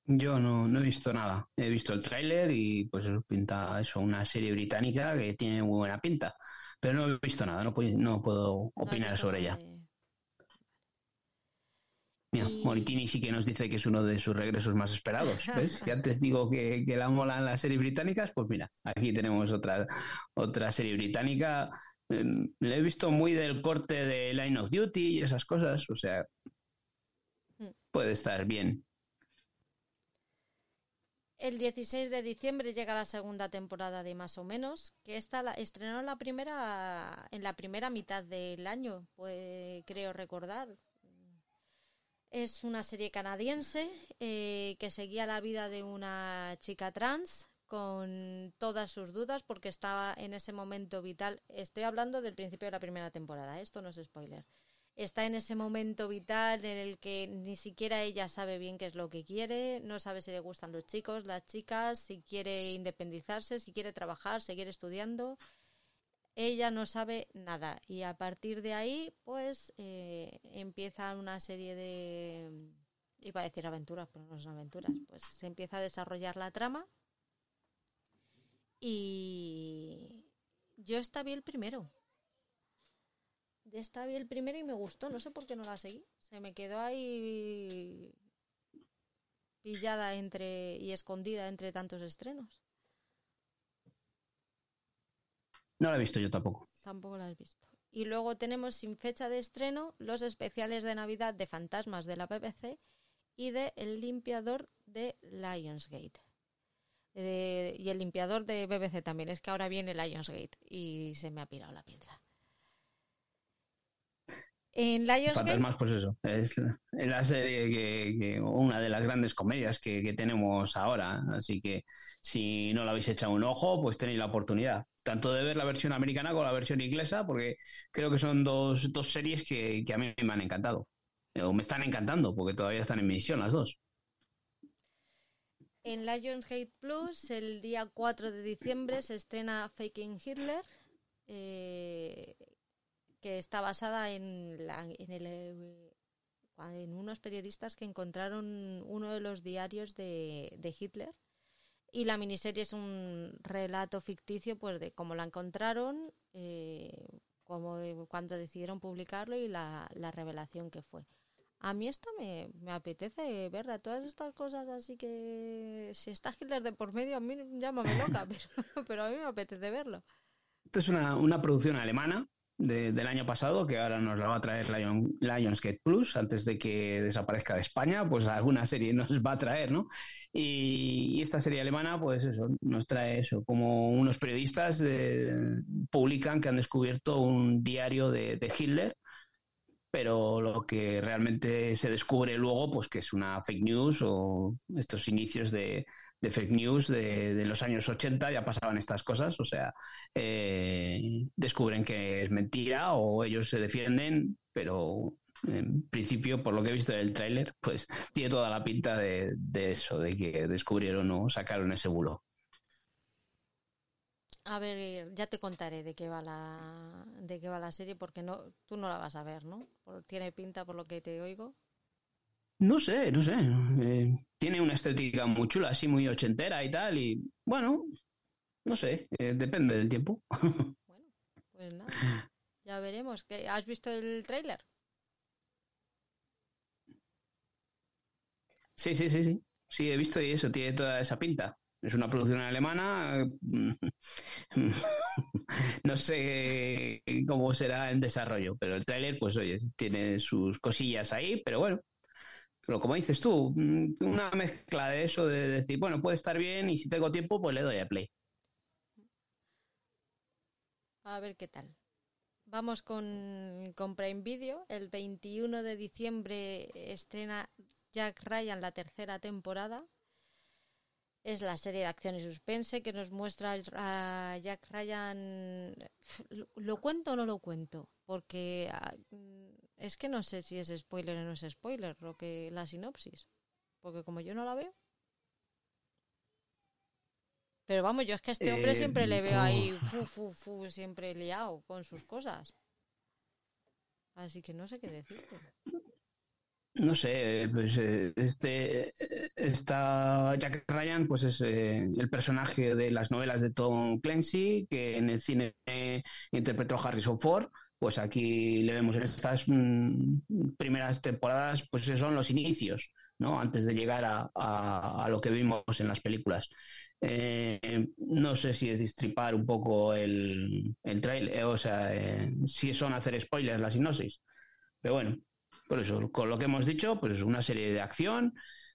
[SPEAKER 1] Yo no, no he visto nada. He visto el tráiler y pues eso pinta eso, una serie británica que tiene muy buena pinta. Pero no he visto nada, no, puedo, no opinar sobre
[SPEAKER 2] nada
[SPEAKER 1] ella. Mira,
[SPEAKER 2] Y-
[SPEAKER 1] Moritini sí que nos dice que es uno de sus regresos más esperados. ¿Ves? Que antes digo que, que la molan las series británicas, pues mira, aquí tenemos otra, otra serie británica. Em, Le he visto muy del corte de Line of Duty y esas cosas, o sea,
[SPEAKER 2] Mm.
[SPEAKER 1] puede estar bien.
[SPEAKER 2] El 16 de diciembre llega la segunda temporada de Más o Menos, que esta la estrenó la primera en la primera mitad del año, pues creo recordar. Es una serie canadiense eh, que seguía la vida de una chica trans con todas sus dudas porque estaba en ese momento vital. Estoy hablando del principio de la primera temporada, ¿eh? esto no es spoiler. Está en ese momento vital en el que ni siquiera ella sabe bien qué es lo que quiere, no sabe si le gustan los chicos, las chicas, si quiere independizarse, si quiere trabajar, seguir estudiando. Ella no sabe nada y a partir de ahí pues eh, empiezan una serie de... Iba a decir aventuras, pero no son aventuras. Pues se empieza a desarrollar la trama y yo esta vi el primero. De esta vi el primero y me gustó, no sé por qué no la seguí. Se me quedó ahí pillada entre y escondida entre tantos estrenos.
[SPEAKER 1] No la he visto yo tampoco.
[SPEAKER 2] Tampoco la has visto. Y luego tenemos sin fecha de estreno los especiales de Navidad de Fantasmas de la BBC y de El limpiador de Lionsgate. Eh, y el limpiador de BBC también. Es que ahora viene Lionsgate y se me ha pirado la pinza. En Lionsgate
[SPEAKER 1] Fantasmas, pues eso, es la, es la serie que, que- una de las grandes comedias que, que tenemos ahora. Así que si no la habéis echado un ojo, pues tenéis la oportunidad, tanto de ver la versión americana como la versión inglesa, porque creo que son dos, dos series que, que a mí me han encantado. O me están encantando, porque todavía están en emisión las dos.
[SPEAKER 2] En Lionsgate Plus, el día 4 de diciembre, se estrena Faking Hitler, eh, que está basada en, la- en, el, eh, en unos periodistas que encontraron uno de los diarios de, de Hitler. Y la miniserie es un relato ficticio pues de cómo la encontraron, eh, cómo- cuando decidieron publicarlo y la, la revelación que fue. A mí esto me, me apetece verla, todas estas cosas así que si está Hitler de por medio a mí llámame loca, pero, pero a mí me apetece verlo.
[SPEAKER 1] Esto es una, una producción alemana de- del año pasado que ahora nos la va a traer Lion, Lionsgate Plus antes de que desaparezca de España, pues alguna serie nos va a traer, ¿no? Y, y esta serie alemana, pues eso, nos trae eso, como unos periodistas eh, publican que han descubierto un diario de, de Hitler, pero lo que realmente se descubre luego, pues que es una fake news o estos inicios de, de fake news de, de los años 80 ya pasaban estas cosas, o sea, eh, descubren que es mentira o ellos se defienden, pero en principio, por lo que he visto del tráiler, pues tiene toda la pinta de, de eso, de que descubrieron o sacaron ese bulo.
[SPEAKER 2] A ver, ya te contaré de qué va la de qué va la serie porque no tú no la vas a ver, ¿no? Tiene pinta por lo que te oigo.
[SPEAKER 1] No sé, no sé. eh, tiene una estética muy chula, así muy ochentera y tal, y bueno, no sé, eh, depende del tiempo.
[SPEAKER 2] Bueno, pues nada. Ya veremos. ¿Qué- ¿Has visto el tráiler?
[SPEAKER 1] Sí, sí, sí, sí. Sí, he visto y eso tiene toda esa pinta. Es una producción alemana. no sé cómo será en desarrollo, pero el tráiler, pues oye, tiene sus cosillas ahí, pero bueno. Pero como dices tú, una mezcla de eso, de decir, bueno, puede estar bien y si tengo tiempo, pues le doy a play.
[SPEAKER 2] A ver qué tal. Vamos con, con Prime Video. El 21 de diciembre estrena Jack Ryan la tercera temporada. Es la serie de acción y suspense que nos muestra a Jack Ryan. ¿Lo cuento o no lo cuento? Porque ah, es que no sé si es spoiler o no es spoiler, lo que la sinopsis. Porque como yo no la veo. Pero vamos, yo es que a este hombre
[SPEAKER 1] Eh,
[SPEAKER 2] siempre le veo ahí,
[SPEAKER 1] oh.
[SPEAKER 2] fu, fu, fu, siempre liado con sus cosas. Así que no sé qué decirte.
[SPEAKER 1] No sé, pues eh, este está Jack Ryan, pues es eh, el personaje de las novelas de Tom Clancy, que en el cine interpretó a Harrison Ford. Pues aquí le vemos en estas mm, primeras temporadas, pues son los inicios, ¿no? Antes de llegar a, a- lo que vimos en las películas. Eh, no sé si es distripar un poco el, el trailer, o sea, eh, si son hacer spoilers la sinopsis. Pero bueno, por eso, con lo que hemos dicho, pues es una serie de acción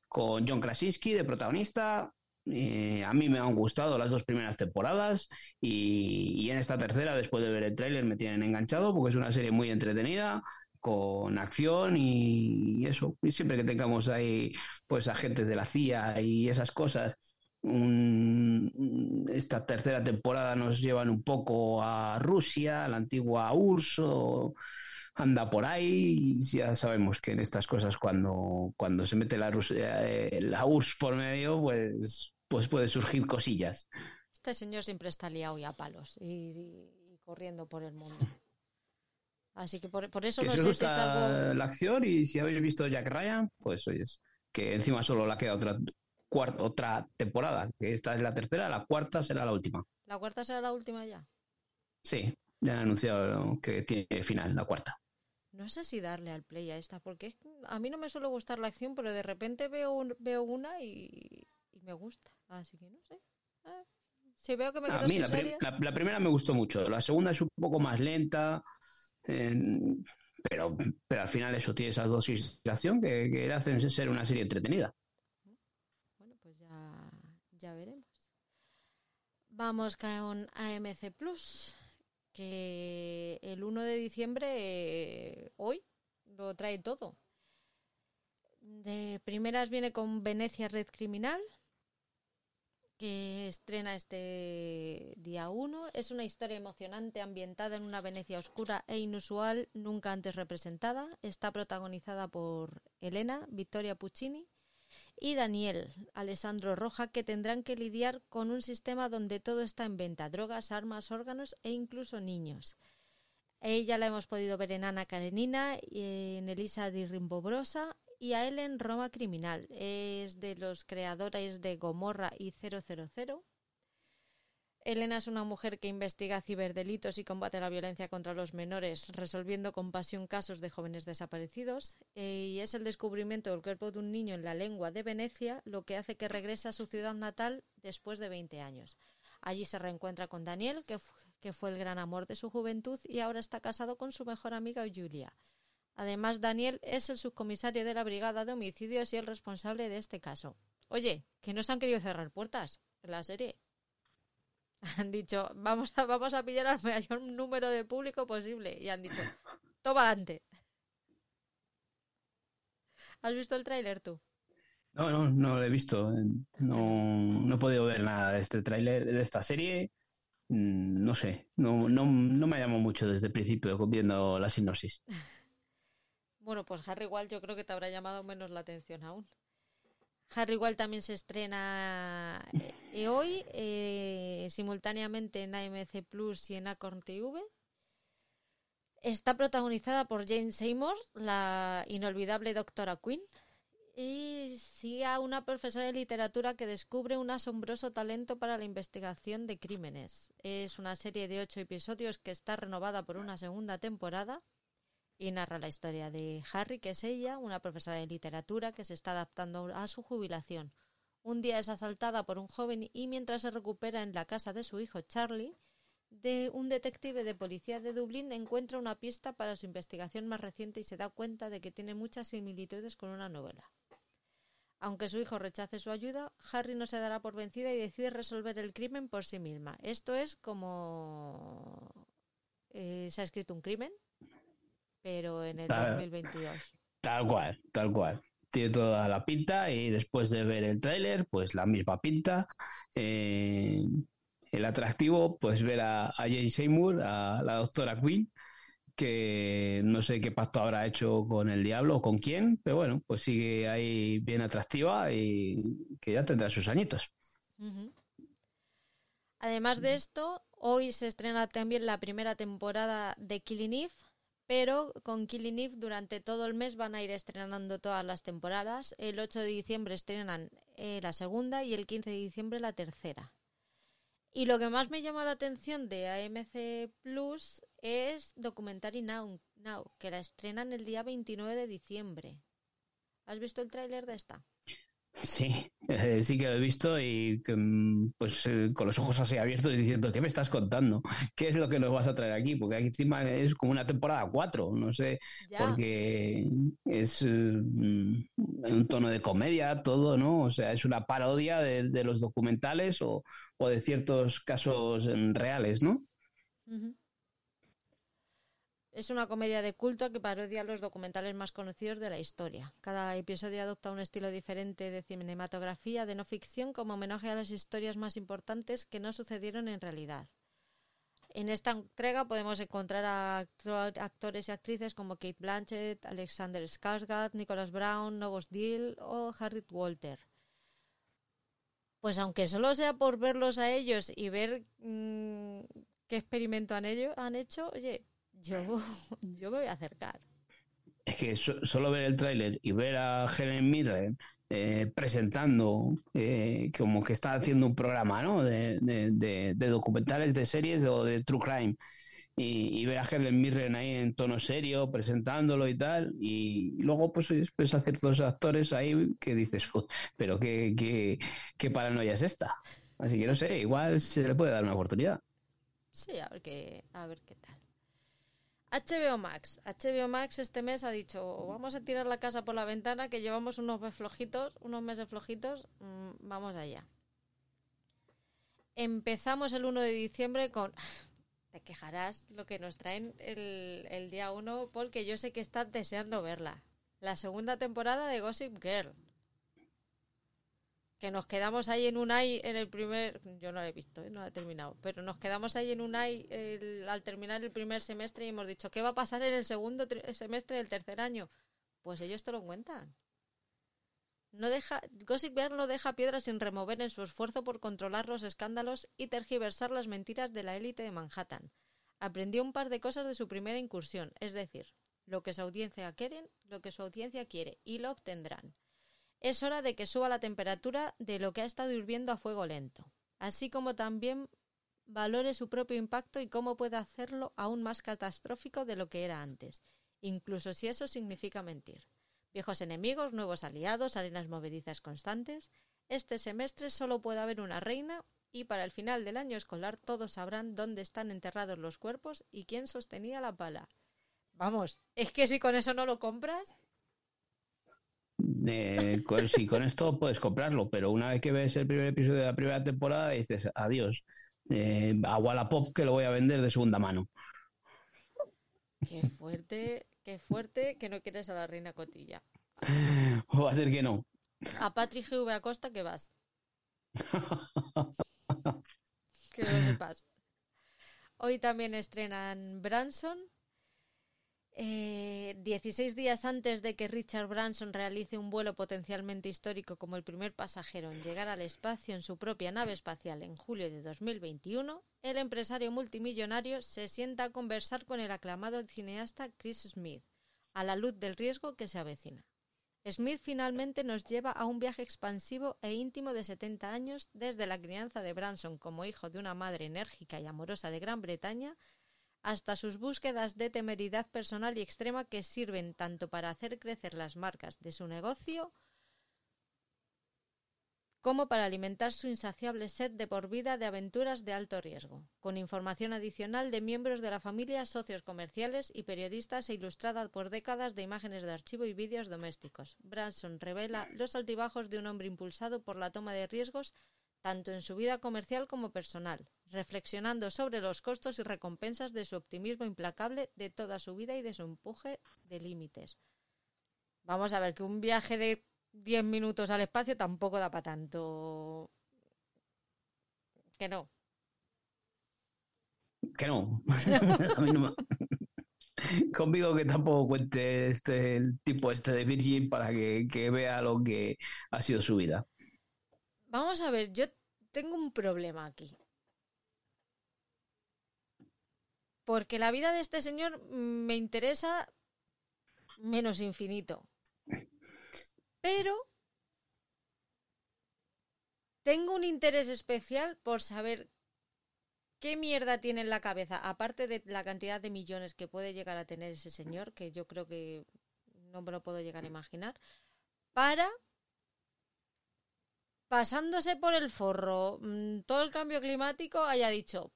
[SPEAKER 1] con John Krasinski de protagonista. Eh, a mí me han gustado las dos primeras temporadas y, y en esta tercera, después de ver el tráiler, me tienen enganchado porque es una serie muy entretenida, con acción y, eso. Y siempre que tengamos ahí pues agentes de la CIA y esas cosas, esta tercera temporada nos llevan un poco a Rusia, a la antigua URSS, anda por ahí, y ya sabemos que en estas cosas cuando, cuando se mete la, eh, la URSS por medio, pues, pues puede surgir cosillas.
[SPEAKER 2] Este señor siempre está liado y a palos y, y- y corriendo por el mundo. Así que por, por eso
[SPEAKER 1] Que
[SPEAKER 2] no sé si es
[SPEAKER 1] gusta
[SPEAKER 2] algo.
[SPEAKER 1] la acción y si habéis visto Jack Ryan, pues oyes, que encima solo la queda otra, cuar- otra temporada, que esta es la tercera, la cuarta será la última.
[SPEAKER 2] ¿La cuarta será la última ya?
[SPEAKER 1] Sí, ya han anunciado que tiene final, la cuarta.
[SPEAKER 2] No sé si darle al play a esta, porque a mí no me suele gustar la acción, pero de repente veo, un- veo una y, y me gusta. Así que no sé. Ah, si veo que me
[SPEAKER 1] A
[SPEAKER 2] quedo
[SPEAKER 1] mí
[SPEAKER 2] sin
[SPEAKER 1] la, la- la primera me gustó mucho, la segunda es un poco más lenta, eh, pero, pero al final eso tiene esas dosis de acción que, que le hacen ser una serie entretenida.
[SPEAKER 2] bueno, pues ya, ya veremos. Vamos con AMC Plus, que el 1 de diciembre, eh, hoy, lo trae todo. De primeras viene con Venecia Red Criminal, que estrena este día 1. Es una historia emocionante ambientada en una Venecia oscura e inusual, nunca antes representada. Está protagonizada por Elena, Victoria Puccini y Daniel, Alessandro Roja, que tendrán que lidiar con un sistema donde todo está en venta, drogas, armas, órganos e incluso niños. Ella la hemos podido ver en Ana Karenina, en Elisa di Rimbobrosa y a él en Roma Criminal. Es de los creadores de Gomorra y 000. Elena es una mujer que investiga ciberdelitos y combate la violencia contra los menores, resolviendo con pasión casos de jóvenes desaparecidos. Eh, y es el descubrimiento del cuerpo de un niño en la lengua de Venecia lo que hace que regrese a su ciudad natal después de 20 años. Allí se reencuentra con Daniel, que, fu- que fue el gran amor de su juventud y ahora está casado con su mejor amiga Julia. Además, Daniel es el subcomisario de la Brigada de Homicidios y el responsable de este caso. Oye, que no se han querido cerrar puertas la serie. Han dicho, vamos a, vamos a pillar al mayor número de público posible. Y han dicho, toma adelante. ¿Has visto el tráiler tú?
[SPEAKER 1] No, no, no lo he visto. No, no he podido ver nada de este tráiler, de esta serie. Mm, No sé, no, no, no me llamó mucho desde el principio viendo la sinopsis.
[SPEAKER 2] Bueno, pues Harry Wall yo creo que te habrá llamado menos la atención aún. Harry Wall también se estrena eh, hoy, eh, simultáneamente en AMC Plus y en Acorn TV. Está protagonizada por Jane Seymour, la inolvidable doctora Quinn, y sigue a una profesora de literatura que descubre un asombroso talento para la investigación de crímenes. Es una serie de ocho episodios que está renovada por una segunda temporada y narra la historia de Harry, que es ella, una profesora de literatura que se está adaptando a su jubilación. Un día es asaltada por un joven y mientras se recupera en la casa de su hijo Charlie, de un detective de policía de Dublín encuentra una pista para su investigación más reciente y se da cuenta de que tiene muchas similitudes con una novela. Aunque su hijo rechace su ayuda, Harry no se dará por vencida y decide resolver el crimen por sí misma. Esto es como eh, se ha escrito un crimen, pero en el
[SPEAKER 1] Tal-
[SPEAKER 2] 2022.
[SPEAKER 1] Tal cual, tal cual. Tiene toda la pinta y después de ver el tráiler, pues la misma pinta. Eh, el atractivo, pues ver a, a Jane Seymour, a la doctora Quinn, que no sé qué pacto habrá hecho con el diablo o con quién, pero bueno, pues sigue ahí bien atractiva y que ya tendrá sus añitos.
[SPEAKER 2] Además de esto, hoy se estrena también la primera temporada de Killing Eve, pero con Killing Eve durante todo el mes van a ir estrenando todas las temporadas. El 8 de diciembre estrenan eh, la segunda y el 15 de diciembre la tercera. Y lo que más me llama la atención de AMC Plus es Documentary Now, Now que la estrenan el día 29 de diciembre. ¿Has visto el tráiler de esta?
[SPEAKER 1] Sí, eh, sí que lo he visto y que, mm, pues eh, con los ojos así abiertos diciendo, ¿qué me estás contando? ¿Qué es lo que nos vas a traer aquí? Porque aquí encima es como una temporada 4, no sé,
[SPEAKER 2] Ya.
[SPEAKER 1] porque es eh, mm, un tono de comedia todo, ¿no? O sea, es una parodia de, de los documentales o, o de ciertos casos mm, reales, ¿no?
[SPEAKER 2] Es una comedia de culto que parodia los documentales más conocidos de la historia. Cada episodio adopta un estilo diferente de cinematografía de no ficción como homenaje a las historias más importantes que no sucedieron en realidad. En esta entrega podemos encontrar a acto- actores y actrices como Kate Blanchett, Alexander Skarsgård, Nicholas Brown, Nogos Deal o Harriet Walter. Pues aunque solo sea por verlos a ellos y ver mm, qué experimento han, ello- han hecho, oye, yo, yo me voy a acercar.
[SPEAKER 1] Es que so- solo ver el tráiler y ver a Helen Mirren eh, presentando eh, como que está haciendo un programa ¿no? de, de- de- de documentales, de series o de true crime y, y ver a Helen Mirren ahí en tono serio presentándolo y tal y luego pues ves a ciertos actores ahí que dices, "Fu, pero qué, qué, qué paranoia es esta. Así que no sé, igual se le puede dar una oportunidad.
[SPEAKER 2] Sí, a ver qué, a ver qué tal. HBO Max. HBO Max este mes ha dicho, vamos a tirar la casa por la ventana, que llevamos unos meses flojitos, unos meses flojitos, mm, vamos allá. Empezamos el 1 de diciembre con... Te quejarás lo que nos traen el, día 1 porque yo sé que estás deseando verla. La segunda temporada de Gossip Girl. Que nos quedamos ahí en Unai en el primer... Yo no la he visto, ¿eh? no la he terminado. Pero nos quedamos ahí en Unai el- al terminar el primer semestre y hemos dicho, ¿qué va a pasar en el segundo semestre del tercer año? Pues ellos te lo cuentan. No deja, Gossip Girl no deja piedras sin remover en su esfuerzo por controlar los escándalos y tergiversar las mentiras de la élite de Manhattan. Aprendió un par de cosas de su primera incursión, es decir, lo que su audiencia quiere, lo que su audiencia quiere, y lo obtendrán. Es hora de que suba la temperatura de lo que ha estado hirviendo a fuego lento, así como también valore su propio impacto y cómo puede hacerlo aún más catastrófico de lo que era antes, incluso si eso significa mentir. Viejos enemigos, nuevos aliados, arenas movedizas constantes. Este semestre solo puede haber una reina y para el final del año escolar todos sabrán dónde están enterrados los cuerpos y quién sostenía la pala. Vamos, es que si con eso no lo compras,
[SPEAKER 1] Eh, con, sí, con esto puedes comprarlo, pero una vez que ves el primer episodio de la primera temporada dices, adiós, eh, a Wallapop que lo voy a vender de segunda mano.
[SPEAKER 2] qué fuerte, qué fuerte que no quieres a la reina cotilla.
[SPEAKER 1] O va a ser que no.
[SPEAKER 2] A Patrick G.V. Acosta que vas. que lo sepas. Hoy también estrenan Branson. Eh, 16 días antes de que Richard Branson realice un vuelo potencialmente histórico como el primer pasajero en llegar al espacio en su propia nave espacial en julio de 2021, el empresario multimillonario se sienta a conversar con el aclamado cineasta Chris Smith, a la luz del riesgo que se avecina. Smith finalmente nos lleva a un viaje expansivo e íntimo de 70 años desde la crianza de Branson como hijo de una madre enérgica y amorosa de Gran Bretaña hasta sus búsquedas de temeridad personal y extrema que sirven tanto para hacer crecer las marcas de su negocio como para alimentar su insaciable sed de por vida de aventuras de alto riesgo, con información adicional de miembros de la familia, socios comerciales y periodistas e ilustrada por décadas de imágenes de archivo y vídeos domésticos. Branson revela los altibajos de un hombre impulsado por la toma de riesgos tanto en su vida comercial como personal, reflexionando sobre los costos y recompensas de su optimismo implacable de toda su vida y de su empuje de límites. Vamos a ver que un viaje de 10 minutos al espacio tampoco da para tanto. Que no.
[SPEAKER 1] Que no. Conmigo que tampoco cuente este el tipo este de Virgin para que, que vea lo que ha sido su vida.
[SPEAKER 2] Vamos a ver, yo tengo un problema aquí. Porque la vida de este señor me interesa menos infinito. Pero tengo un interés especial por saber qué mierda tiene en la cabeza, aparte de la cantidad de millones que puede llegar a tener ese señor, que yo creo que no me lo puedo llegar a imaginar, para pasándose por el forro mm, todo el cambio climático haya dicho,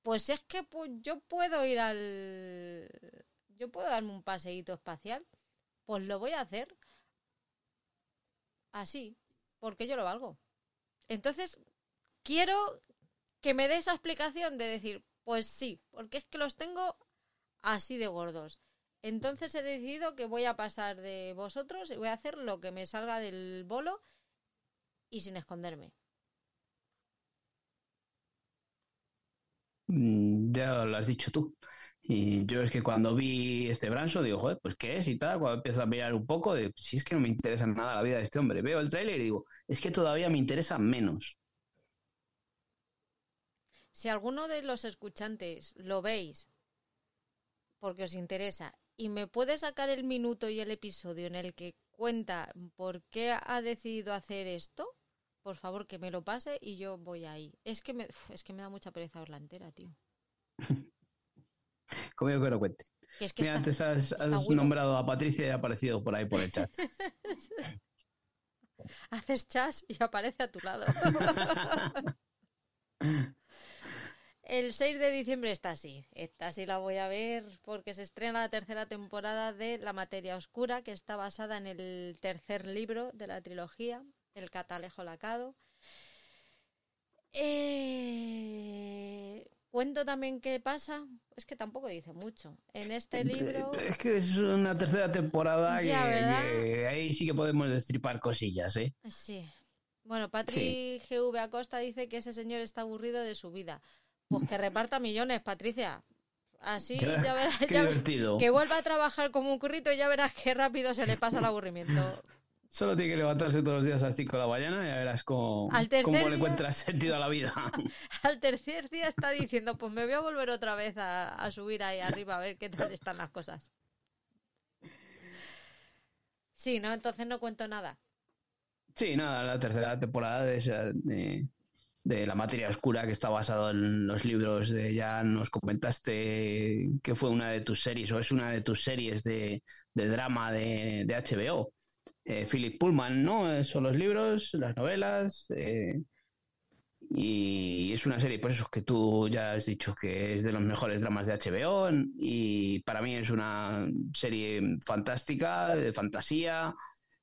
[SPEAKER 2] pues es que pues, yo puedo ir al... Yo puedo darme un paseíto espacial, pues lo voy a hacer así, porque yo lo valgo. Entonces, quiero que me dé esa explicación de decir, pues sí, porque es que los tengo así de gordos. Entonces he decidido que voy a pasar de vosotros y voy a hacer lo que me salga del bolo y sin esconderme.
[SPEAKER 1] Mm, Ya lo has dicho tú. Y yo es que cuando vi este Branson digo, joder, pues qué es y tal. Cuando empiezo a mirar un poco, de, si es que no me interesa nada la vida de este hombre. Veo el tráiler y digo, es que todavía me interesa menos.
[SPEAKER 2] Si alguno de los escuchantes lo veis porque os interesa y me puede sacar el minuto y el episodio en el que cuenta por qué ha decidido hacer esto, por favor que me lo pase y yo voy ahí. Es que me, es que me da mucha pereza verla entera, tío.
[SPEAKER 1] Conmigo que lo cuente.
[SPEAKER 2] Que es que
[SPEAKER 1] Mira,
[SPEAKER 2] está-
[SPEAKER 1] antes has, nombrado a Patricia y ha aparecido por ahí por el chat.
[SPEAKER 2] haces chas y aparece a tu lado. El 6 de diciembre está así. Esta sí la voy a ver porque se estrena la tercera temporada de La Materia Oscura, que está basada en el tercer libro de la trilogía, El Catalejo Lacado. Eh, Cuento también qué pasa. Es que tampoco dice mucho. En este libro.
[SPEAKER 1] Es que es una tercera temporada que ahí sí que podemos destripar cosillas, ¿eh?
[SPEAKER 2] Sí. Bueno, Patri GV Acosta dice que ese señor está aburrido de su vida. Pues que reparta millones, Patricia. Así
[SPEAKER 1] Qué-
[SPEAKER 2] ya verás.
[SPEAKER 1] Qué
[SPEAKER 2] ya-
[SPEAKER 1] divertido.
[SPEAKER 2] que vuelva a trabajar como un currito y ya verás qué rápido se le pasa el aburrimiento.
[SPEAKER 1] Solo tiene que levantarse todos los días a las 5 de la mañana y ya verás cómo, le encuentras sentido a la vida.
[SPEAKER 2] Al tercer día está diciendo, pues me voy a volver otra vez a, a subir ahí arriba a ver qué tal están las cosas. Sí, ¿no? Entonces no cuento nada.
[SPEAKER 1] Sí, nada, la tercera temporada de, esa- de, de La Materia Oscura, que está basado en los libros de, ya nos comentaste que fue una de tus series, o es una de tus series de, de drama de, de HBO. Eh, Philip Pullman, ¿no? Eh, Son los libros, las novelas, eh, y es una serie, pues eso, que tú ya has dicho que es de los mejores dramas de HBO, y para mí es una serie fantástica, de fantasía,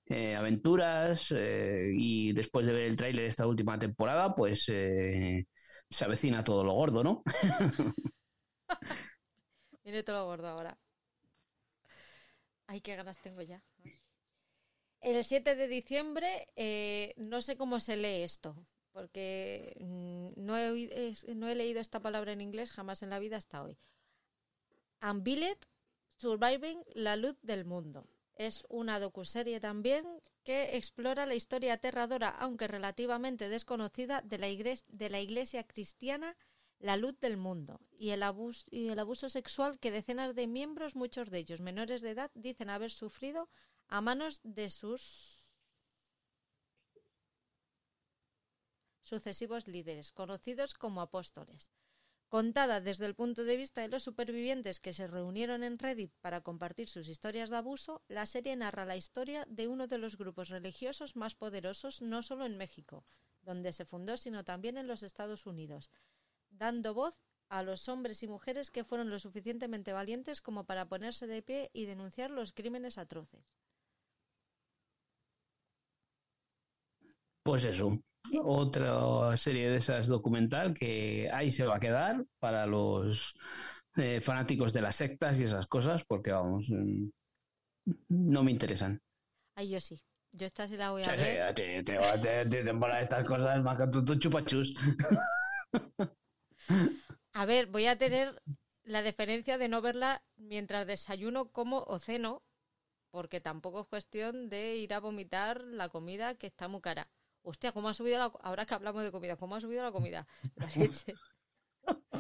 [SPEAKER 1] eh, aventuras eh, y después de ver el tráiler de esta última temporada, pues se avecina todo lo gordo, ¿no?
[SPEAKER 2] Viene todo lo gordo ahora. Ay, qué ganas tengo ya. El 7 de diciembre, eh, no sé cómo se lee esto, porque mm, no he, no he leído esta palabra en inglés jamás en la vida hasta hoy. Unveiled Surviving la luz del mundo. Es una docuserie también que explora la historia aterradora, aunque relativamente desconocida, de la, igres- de la iglesia cristiana la luz del mundo y el, abuso, y el abuso sexual que decenas de miembros, muchos de ellos menores de edad, dicen haber sufrido a manos de sus sucesivos líderes, conocidos como apóstoles. Contada desde el punto de vista de los supervivientes que se reunieron en Reddit para compartir sus historias de abuso, la serie narra la historia de uno de los grupos religiosos más poderosos no solo en México, donde se fundó, sino también en los Estados Unidos, dando voz a los hombres y mujeres que fueron lo suficientemente valientes como para ponerse de pie y denunciar los crímenes atroces.
[SPEAKER 1] Pues eso, otra serie de esas documental que ahí se va a quedar para los eh, fanáticos de las sectas y esas cosas, porque vamos, mm, no me interesan.
[SPEAKER 2] Ay, yo sí. Yo esta sí la voy a
[SPEAKER 1] Sí, sí,
[SPEAKER 2] ver.
[SPEAKER 1] te, te, te, te- te mola estas cosas más que tú, tú chupachus.
[SPEAKER 2] A ver, voy a tener la deferencia de no verla mientras desayuno, como o ceno, porque tampoco es cuestión de ir a vomitar la comida que está muy cara. Hostia, ¿cómo ha subido la... Ahora que hablamos de comida, ¿cómo ha subido la comida? La leche.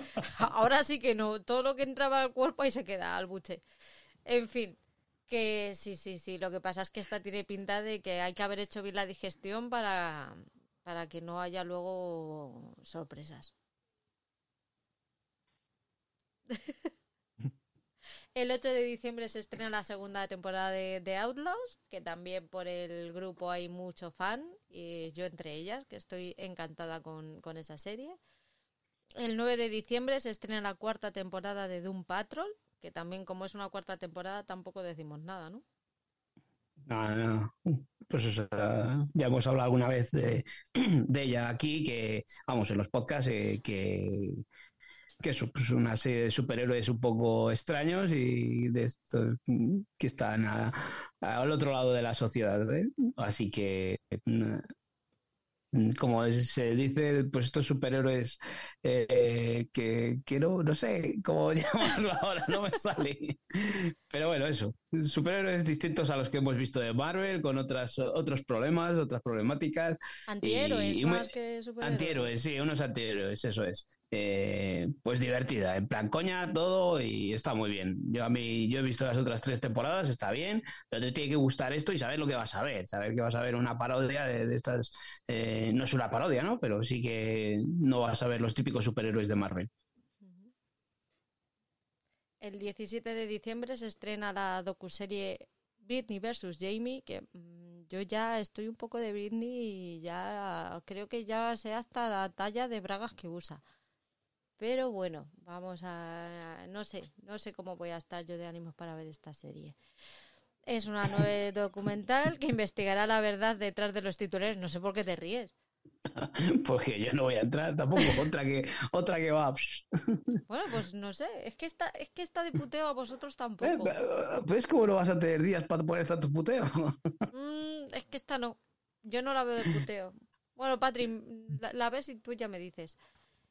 [SPEAKER 2] Ahora sí que no. Todo lo que entraba al cuerpo ahí se queda, al buche. En fin, que sí, sí, sí. Lo que pasa es que esta tiene pinta de que hay que haber hecho bien la digestión para, para que no haya luego sorpresas. El 8 de diciembre se estrena la segunda temporada de, Outlaws, que también por el grupo hay mucho fan, y yo entre ellas, que estoy encantada con, con esa serie. El 9 de diciembre se estrena la cuarta temporada de Doom Patrol, que también como es una cuarta temporada tampoco decimos nada, ¿no?
[SPEAKER 1] No, no. Pues ya hemos hablado alguna vez de, de ella aquí, que vamos, en los podcasts, eh, que, que es pues, una serie de superhéroes un poco extraños y de estos que están a- al otro lado de la sociedad. ¿eh? Así que, mm, como se dice, pues estos superhéroes eh, que, que no, no sé cómo llamarlo ahora, no me sale. Pero bueno, eso, superhéroes distintos a los que hemos visto de Marvel, con otras, otros problemas, otras problemáticas.
[SPEAKER 2] Antihéroes
[SPEAKER 1] Y- y muy-
[SPEAKER 2] más que superhéroes.
[SPEAKER 1] Antihéroes, sí, unos antihéroes, eso es. Eh, pues divertida, en plan coña, todo y está muy bien. Yo a mí, yo he visto las otras tres temporadas, está bien, pero te tiene que gustar esto y saber lo que vas a ver, saber que vas a ver una parodia de, estas, eh, no es una parodia, ¿no? Pero sí que no vas a ver los típicos superhéroes de Marvel.
[SPEAKER 2] El 17 de diciembre se estrena la docuserie Britney vs. Jamie, que mm, yo ya estoy un poco de Britney y ya creo que ya sé hasta la talla de bragas que usa. Pero bueno, vamos a... No sé, no sé cómo voy a estar yo de ánimos para ver esta serie. Es una nueva documental que investigará la verdad detrás de los titulares. No sé por qué te ríes.
[SPEAKER 1] Porque yo no voy a entrar tampoco, otra que, otra que va.
[SPEAKER 2] Bueno, pues no sé. Es que esta, es que esta de puteo a vosotros
[SPEAKER 1] Eh,
[SPEAKER 2] tampoco.
[SPEAKER 1] ¿Ves cómo no vas a tener días para poner tanto puteo?
[SPEAKER 2] Mm, es que esta no. Yo no la veo de puteo. Bueno, Patri, la, la ves y tú ya me dices.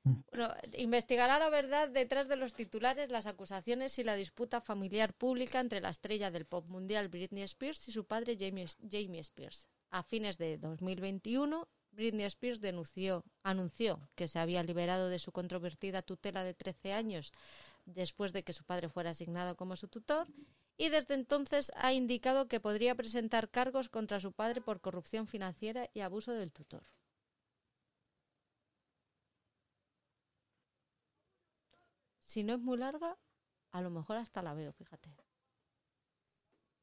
[SPEAKER 2] Bueno, investigará la verdad detrás de los titulares, las acusaciones y la disputa familiar pública entre la estrella del pop mundial Britney Spears y su padre Jamie, Spears. A fines de 2021, Britney Spears denunció, anunció que se había liberado de su controvertida tutela de 13 años después de que su padre fuera asignado como su tutor y desde entonces ha indicado que podría presentar cargos contra su padre por corrupción financiera y abuso del tutor. Si no es muy larga, a lo mejor hasta la veo, fíjate.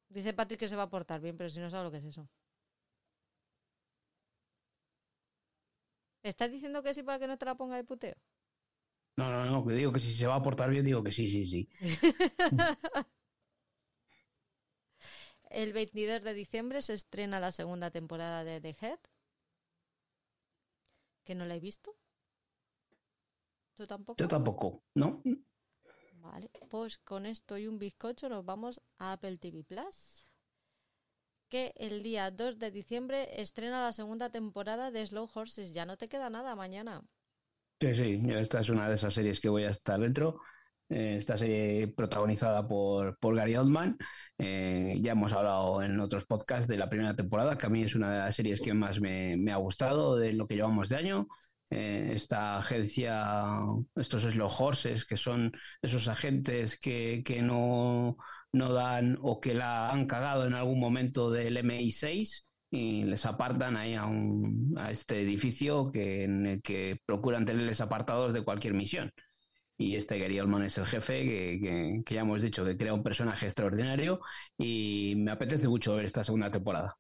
[SPEAKER 2] Dice Patrick que se va a portar bien, pero si no sabe lo que es eso. ¿Estás diciendo que sí para que no te la ponga de puteo?
[SPEAKER 1] No, no, no, que digo que si se va a portar bien, digo que sí, sí, sí.
[SPEAKER 2] El 22 de diciembre se estrena la segunda temporada de The Head. Que no la he visto. ¿Tú tampoco?
[SPEAKER 1] Yo tampoco, ¿no?
[SPEAKER 2] Vale, pues con esto y un bizcocho nos vamos a Apple TV Plus. Que el día 2 de diciembre estrena la segunda temporada de Slow Horses. Ya no te queda nada mañana.
[SPEAKER 1] Sí, sí, esta es una de esas series que voy a estar dentro. Eh, esta serie protagonizada por, por Gary Oldman. Eh, ya hemos hablado en otros podcasts de la primera temporada, que a mí es una de las series que más me, me ha gustado de lo que llevamos de año. Eh, esta agencia, estos slow horses, que son esos agentes que, que no, no dan o que la han cagado en algún momento del MI6 y les apartan ahí a, un, a este edificio que, en el que procuran tenerles apartados de cualquier misión. y este Gary Oldman es el jefe, que, que- que ya hemos dicho que crea un personaje extraordinario y me apetece mucho ver esta segunda temporada.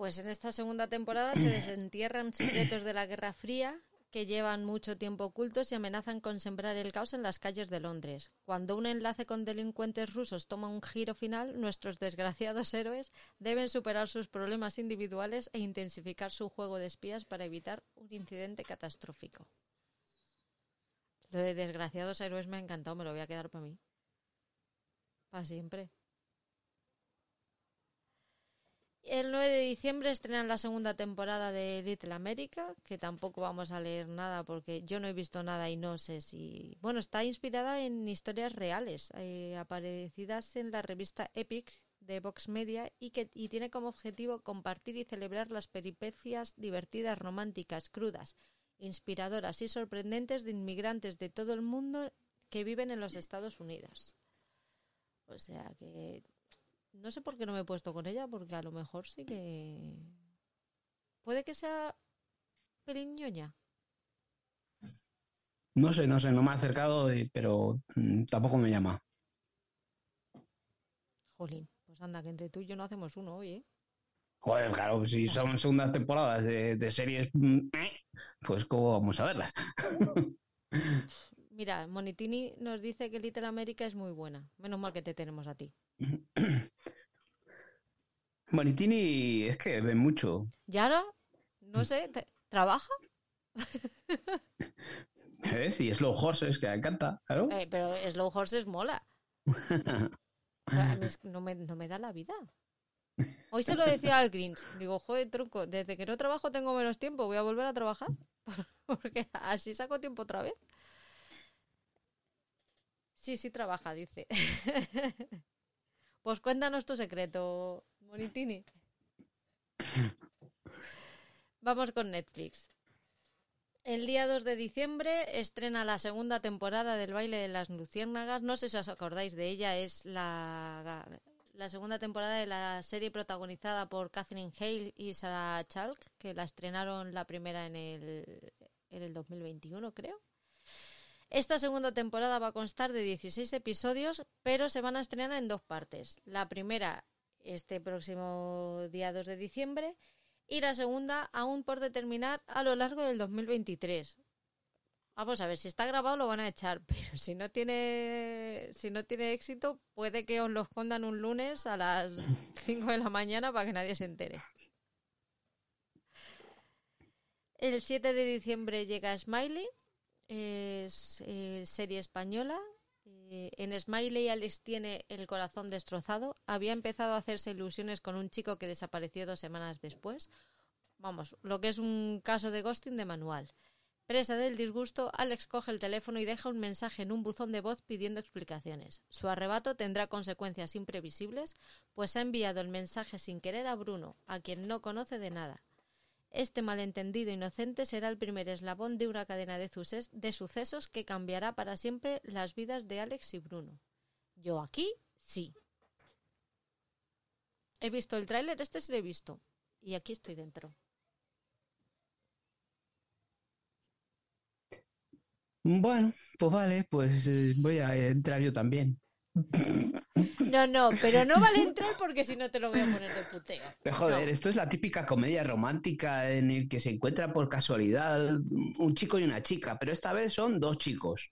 [SPEAKER 2] Pues en esta segunda temporada se desentierran secretos de la Guerra Fría que llevan mucho tiempo ocultos y amenazan con sembrar el caos en las calles de Londres. Cuando un enlace con delincuentes rusos toma un giro final, nuestros desgraciados héroes deben superar sus problemas individuales e intensificar su juego de espías para evitar un incidente catastrófico. Lo de desgraciados héroes me ha encantado, me lo voy a quedar para mí. Para siempre. El 9 de diciembre estrenan la segunda temporada de Little America, que tampoco vamos a leer nada porque yo no he visto nada y no sé si... Bueno, está inspirada en historias reales, eh, aparecidas en la revista Epic de Vox Media y que y tiene como objetivo compartir y celebrar las peripecias divertidas, románticas, crudas, inspiradoras y sorprendentes de inmigrantes de todo el mundo que viven en los Estados Unidos. O sea que no sé por qué no me he puesto con ella, porque a lo mejor sí que. Puede que sea peliñoña.
[SPEAKER 1] No sé, no sé, no me ha acercado, eh, pero mm, tampoco me llama.
[SPEAKER 2] Jolín, pues anda, que entre tú y yo no hacemos uno hoy, ¿eh?
[SPEAKER 1] Joder, claro, si son segundas temporadas de, de series, mm, eh, pues ¿cómo vamos a verlas?
[SPEAKER 2] Mira, Monitini nos dice que Little America es muy buena. Menos mal que te tenemos a ti.
[SPEAKER 1] Bonitini es que ven mucho.
[SPEAKER 2] ¿Y ahora? No sé, ¿trabaja?
[SPEAKER 1] ¿Ves? Y Slow Horses, que me encanta, claro.
[SPEAKER 2] Eh, pero Slow Horses mola. O sea, a mí es- no, me, no me da la vida. Hoy se lo decía al Grinch. Digo, joder, tronco, desde que no trabajo tengo menos tiempo. Voy a volver a trabajar. Porque así saco tiempo otra vez. Sí, sí trabaja, dice. Pues cuéntanos tu secreto, Monitini. Vamos con Netflix. El día 2 de diciembre estrena la segunda temporada del baile de las luciérnagas. No sé si os acordáis de ella. Es la, la segunda temporada de la serie protagonizada por Catherine Hale y Sarah Chalk, que la estrenaron la primera en el, en el 2021, creo. Esta segunda temporada va a constar de 16 episodios, pero se van a estrenar en dos partes. La primera este próximo día 2 de diciembre y la segunda aún por determinar a lo largo del 2023. Vamos a ver, si está grabado lo van a echar, pero si no tiene si no tiene éxito, puede que os lo escondan un lunes a las 5 de la mañana para que nadie se entere. El 7 de diciembre llega Smiley, es eh, serie española. Eh, en Smiley Alex tiene el corazón destrozado. Había empezado a hacerse ilusiones con un chico que desapareció dos semanas después. Vamos, lo que es un caso de ghosting de manual. Presa del disgusto, Alex coge el teléfono y deja un mensaje en un buzón de voz pidiendo explicaciones. Su arrebato tendrá consecuencias imprevisibles, pues ha enviado el mensaje sin querer a Bruno, a quien no conoce de nada. Este malentendido inocente será el primer eslabón de una cadena de, de sucesos que cambiará para siempre las vidas de Alex y Bruno. Yo aquí sí. He visto el tráiler, este sí lo he visto. Y aquí estoy dentro.
[SPEAKER 1] Bueno, pues vale, pues eh, voy a entrar yo también.
[SPEAKER 2] No, no, pero no vale entrar porque si no te lo voy a poner de puteo.
[SPEAKER 1] Pero, joder,
[SPEAKER 2] No.
[SPEAKER 1] esto es la típica comedia romántica en el que se encuentra por casualidad un chico y una chica, pero esta vez son dos chicos.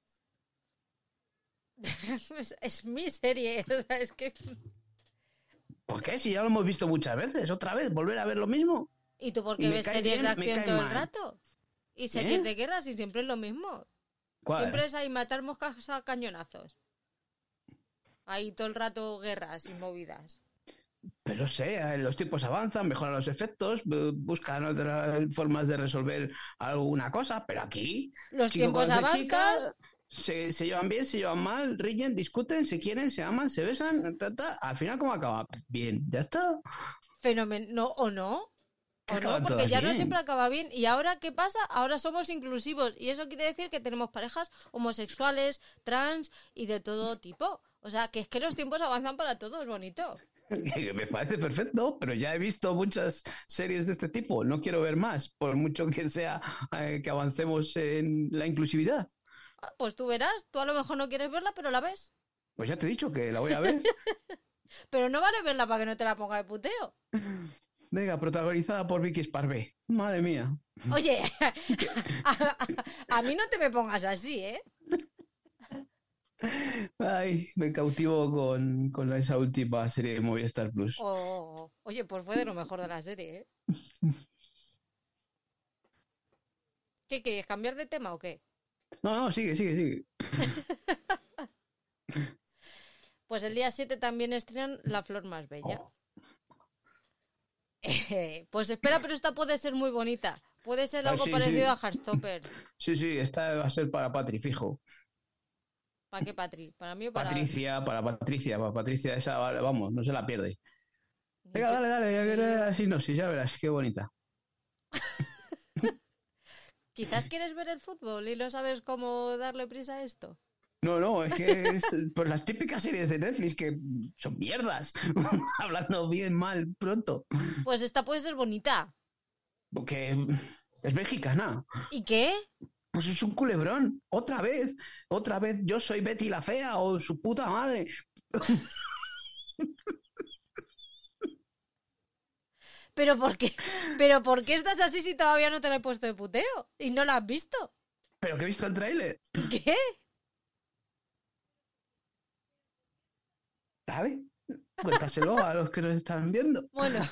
[SPEAKER 2] Es, es mi serie. O sea, es que...
[SPEAKER 1] ¿Por qué? Si ya lo hemos visto muchas veces, otra vez, volver a ver lo mismo.
[SPEAKER 2] ¿Y tú por qué ves series
[SPEAKER 1] bien,
[SPEAKER 2] de acción todo el rato? Y series
[SPEAKER 1] ¿Eh?
[SPEAKER 2] de guerra si siempre es lo mismo.
[SPEAKER 1] ¿Cuál?
[SPEAKER 2] Siempre es ahí matar moscas a cañonazos. Ahí todo el rato guerras y movidas.
[SPEAKER 1] Pero sé, eh, los tiempos avanzan, mejoran los efectos, bu- buscan otras formas de resolver alguna cosa, pero aquí
[SPEAKER 2] Los tiempos avanzan.
[SPEAKER 1] chicas, se, se llevan bien, se llevan mal, ríen, discuten, se quieren, se aman, se besan, ta, ta. al final ¿cómo acaba? Bien, ya está.
[SPEAKER 2] Fenómeno. No, ¿O no? ¿O no? Porque ya no siempre acaba bien. ¿Y ahora qué pasa? Ahora somos inclusivos. Y eso quiere decir que tenemos parejas homosexuales, trans y de todo tipo. O sea, que es que los tiempos avanzan para todos, bonito.
[SPEAKER 1] Me parece perfecto, pero ya he visto muchas series de este tipo. No quiero ver más, por mucho que sea eh, que avancemos en la inclusividad.
[SPEAKER 2] Ah, Pues tú verás, tú a lo mejor no quieres verla, pero la ves.
[SPEAKER 1] Pues ya te he dicho que la voy a ver.
[SPEAKER 2] Pero no vale verla para que no te la ponga de puteo.
[SPEAKER 1] Venga, protagonizada por Vicky Sparvé. Madre mía.
[SPEAKER 2] Oye, a, a- a mí no te me pongas así, ¿eh?
[SPEAKER 1] Ay, me cautivo con, con esa última serie de Movistar Plus.
[SPEAKER 2] O- oye, pues fue de lo mejor de la serie, ¿eh? ¿Qué quieres? ¿Cambiar de tema o qué?
[SPEAKER 1] No, no, sigue, sigue, sigue.
[SPEAKER 2] Pues el día 7 también estrenan La Flor Más Bella.
[SPEAKER 1] Oh.
[SPEAKER 2] Eh, pues espera, pero esta puede ser muy bonita. Puede ser
[SPEAKER 1] Ah,
[SPEAKER 2] algo
[SPEAKER 1] sí,
[SPEAKER 2] parecido
[SPEAKER 1] sí.
[SPEAKER 2] a Heartstopper.
[SPEAKER 1] Sí, sí, esta va a ser para Patri, fijo.
[SPEAKER 2] ¿Para qué, Patri? ¿Para mí o para...?
[SPEAKER 1] Patricia, para Patricia, para Patricia, esa, vamos, no se la pierde. Venga, dale, dale, ya que la sinopsis, ya verás, qué bonita.
[SPEAKER 2] Quizás quieres ver el fútbol y no sabes cómo darle prisa a esto.
[SPEAKER 1] No, no, es que es pues las típicas series de Netflix que son mierdas. Hablando bien, mal, pronto.
[SPEAKER 2] Pues esta puede ser bonita.
[SPEAKER 1] Porque es mexicana.
[SPEAKER 2] ¿Y qué?
[SPEAKER 1] Pues es un culebrón. Otra vez. Otra vez yo soy Betty la Fea o su puta madre.
[SPEAKER 2] ¿Pero por qué? ¿Pero por qué estás así si todavía no te la he puesto de puteo? ¿Y no la has visto?
[SPEAKER 1] Pero que he visto el tráiler.
[SPEAKER 2] ¿Qué?
[SPEAKER 1] Dale. Cuéntaselo a los que nos están viendo.
[SPEAKER 2] Bueno,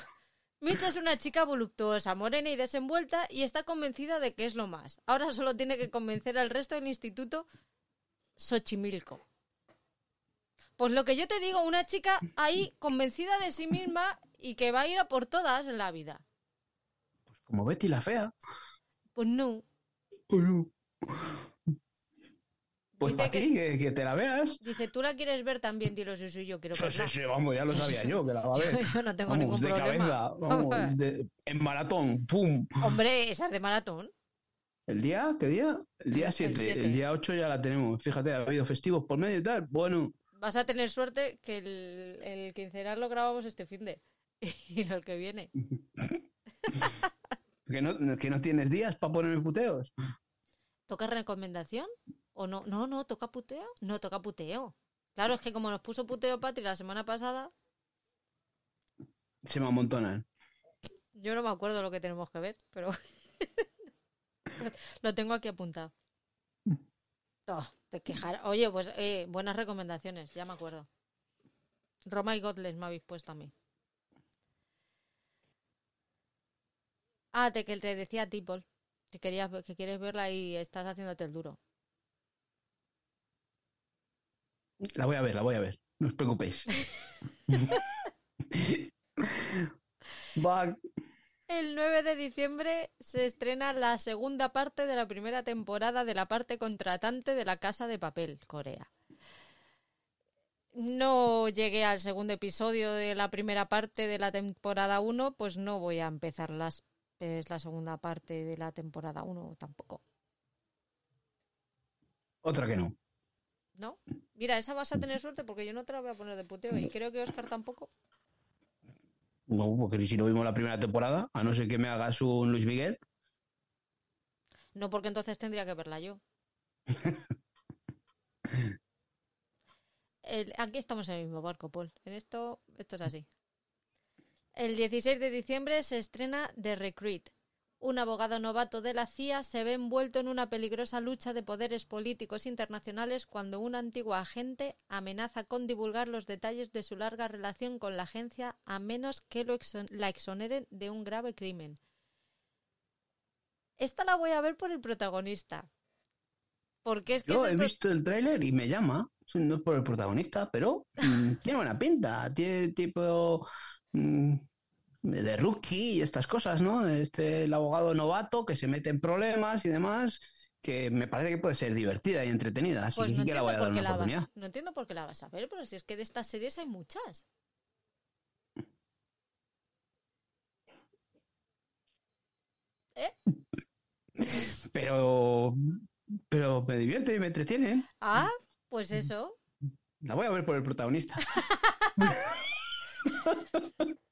[SPEAKER 2] Mitch es una chica voluptuosa, morena y desenvuelta y está convencida de que es lo más. Ahora solo tiene que convencer al resto del instituto Xochimilco. Pues lo que yo te digo, una chica ahí convencida de sí misma y que va a ir a por todas en la vida.
[SPEAKER 1] Pues como Betty la Fea.
[SPEAKER 2] Pues no.
[SPEAKER 1] Pues no. Pues para
[SPEAKER 2] que-
[SPEAKER 1] ti, que, que te la veas.
[SPEAKER 2] Dice, tú la quieres ver también, dilo, sí, sí, yo quiero
[SPEAKER 1] Sí,
[SPEAKER 2] verla.
[SPEAKER 1] sí, sí, vamos, ya lo sabía yo, que la va a ver.
[SPEAKER 2] Yo no tengo
[SPEAKER 1] Vamos,
[SPEAKER 2] ningún
[SPEAKER 1] de
[SPEAKER 2] problema.
[SPEAKER 1] cabeza, vamos, de- en maratón, pum.
[SPEAKER 2] Hombre, esa es de maratón.
[SPEAKER 1] ¿El día? ¿Qué día? El día
[SPEAKER 2] El
[SPEAKER 1] 7. El, día 8 ya la tenemos. Fíjate, ha habido festivos por medio y tal. Bueno,
[SPEAKER 2] Vas a tener suerte que el, el quincenal lo grabamos este fin de. Y el que viene.
[SPEAKER 1] que no, que no tienes días para ponerme puteos.
[SPEAKER 2] ¿Toca recomendación? ¿O no? No, no, toca puteo. No, toca puteo. Claro, es que como nos puso puteo Patri la semana pasada,
[SPEAKER 1] Se me amontonan.
[SPEAKER 2] yo no me acuerdo lo que tenemos que ver, pero lo tengo aquí apuntado. Oh, te quejar. Oye, pues eh, buenas recomendaciones, ya me acuerdo. Roma y Godless me habéis puesto a mí. Ah, te, que te decía a ti, Paul, que, querías, que quieres verla y estás haciéndote el duro.
[SPEAKER 1] La voy a ver, la voy a ver. No os preocupéis.
[SPEAKER 2] El 9 de diciembre se estrena la segunda parte de la primera temporada de la parte contratante de La Casa de Papel, Corea. No llegué al segundo episodio de la primera parte de la temporada 1, pues no voy a empezar las, es la segunda parte de la temporada 1 tampoco.
[SPEAKER 1] otra que no.
[SPEAKER 2] ¿No? Mira, esa vas a tener suerte porque yo no te la voy a poner de puteo y creo que Oscar tampoco.
[SPEAKER 1] No, porque si no vimos la primera temporada, a no ser que me hagas un Luis Miguel.
[SPEAKER 2] No, porque entonces tendría que verla yo. El- aquí estamos en el mismo barco, Paul. En esto, esto es así. El 16 de diciembre se estrena The Recruit. Un abogado novato de la CIA se ve envuelto en una peligrosa lucha de poderes políticos internacionales cuando un antiguo agente amenaza con divulgar los detalles de su larga relación con la agencia a menos que lo exon- la exoneren de un grave crimen. Esta la voy a ver por el protagonista. Porque es que
[SPEAKER 1] Yo
[SPEAKER 2] es
[SPEAKER 1] he
[SPEAKER 2] el
[SPEAKER 1] visto el tráiler y me llama. No es por el protagonista, pero mm, tiene buena pinta. Tiene tipo mm, de rookie y estas cosas, ¿no? Este el abogado novato que se mete en problemas y demás, que me parece que puede ser divertida y entretenida. Así
[SPEAKER 2] Pues
[SPEAKER 1] que
[SPEAKER 2] no
[SPEAKER 1] sí que la
[SPEAKER 2] entiendo,
[SPEAKER 1] voy a
[SPEAKER 2] por
[SPEAKER 1] dar
[SPEAKER 2] qué la vas, no entiendo por qué la vas a ver, pero si es que de estas series hay muchas. ¿Eh?
[SPEAKER 1] Pero, pero me divierte y me entretiene.
[SPEAKER 2] Ah, pues eso.
[SPEAKER 1] La voy a ver por el protagonista.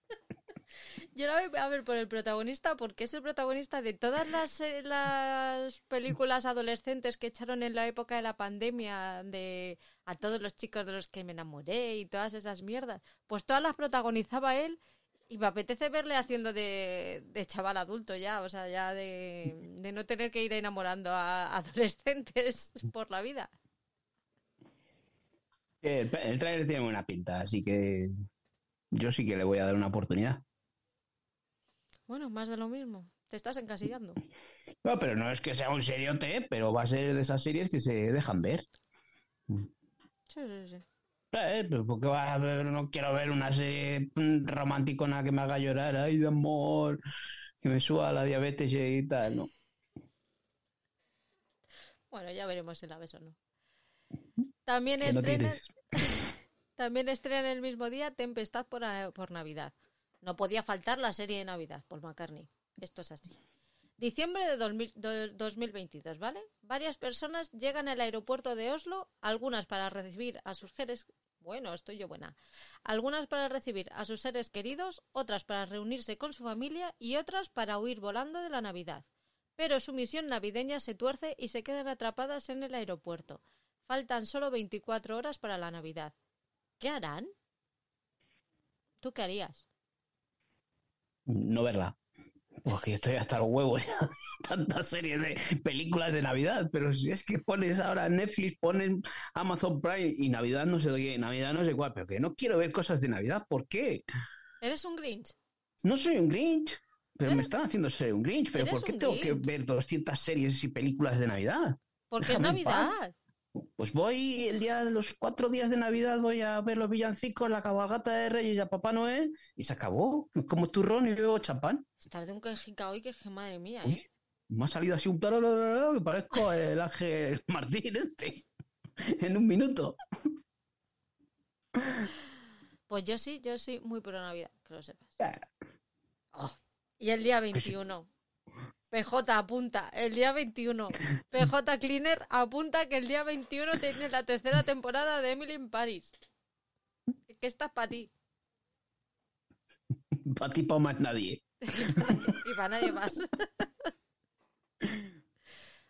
[SPEAKER 2] Yo la voy a ver por el protagonista porque es el protagonista de todas las, eh, las películas adolescentes que echaron en la época de la pandemia de a todos los chicos de los que me enamoré y todas esas mierdas. Pues todas las protagonizaba él y me apetece verle haciendo de, de chaval adulto ya, o sea, ya de, de no tener que ir enamorando a adolescentes por la vida.
[SPEAKER 1] El, el trailer tiene buena pinta, así que yo sí que le voy a dar una oportunidad.
[SPEAKER 2] Bueno, más de lo mismo. Te estás encasillando.
[SPEAKER 1] No, pero no es que sea un seriote, pero va a ser de esas series que se dejan ver.
[SPEAKER 2] Sí, sí, sí.
[SPEAKER 1] Eh, pero porque va a ver, no quiero ver una serie mm, romanticona que me haga llorar, ay, de amor, que me suba la diabetes y tal, ¿no?
[SPEAKER 2] Bueno, ya veremos si la ves o no. También
[SPEAKER 1] Que no
[SPEAKER 2] también estrena el mismo día Tempestad por, por Navidad. No podía faltar la serie de Navidad, Paul McCartney. Esto es así. Diciembre de 2000 do- 2022, ¿vale? Varias personas llegan al aeropuerto de Oslo, algunas para recibir a sus seres... Bueno, estoy yo buena. Algunas para recibir a sus seres queridos, otras para reunirse con su familia y otras para huir volando de la Navidad. Pero su misión navideña se tuerce y se quedan atrapadas en el aeropuerto. Faltan solo 24 horas para la Navidad. ¿Qué harán? ¿Tú qué harías?
[SPEAKER 1] No verla. Porque estoy hasta los huevos ya de tantas series de películas de Navidad, pero si es que pones ahora Netflix, ponen Amazon Prime y Navidad no sé qué, Navidad no sé cuál, pero que no quiero ver cosas de Navidad, ¿por qué?
[SPEAKER 2] ¿Eres un Grinch?
[SPEAKER 1] No soy un Grinch, pero me están haciendo ser un Grinch, pero ¿por qué tengo que ver 200 series y películas de Navidad?
[SPEAKER 2] Porque es
[SPEAKER 1] Déjame.
[SPEAKER 2] Navidad.
[SPEAKER 1] Pues voy el día de los cuatro días de Navidad, voy a ver los villancicos, la cabalgata de Reyes y a Papá Noel, y se acabó. Como turrón y bebo champán.
[SPEAKER 2] Estás de un quejica hoy que es que madre mía,
[SPEAKER 1] Uy,
[SPEAKER 2] ¿eh?
[SPEAKER 1] me ha salido así un tarararara que parezco el Ángel Martín este. En un minuto.
[SPEAKER 2] Pues yo sí, yo sí, muy pro Navidad, que lo sepas.
[SPEAKER 1] Ya,
[SPEAKER 2] Y el día 21. PJ apunta, el día 21. PJ Cleaner apunta que el día 21 tiene la tercera temporada de Emily in Paris. Que está para ti
[SPEAKER 1] Pa' ti, pa' más nadie.
[SPEAKER 2] y para nadie más.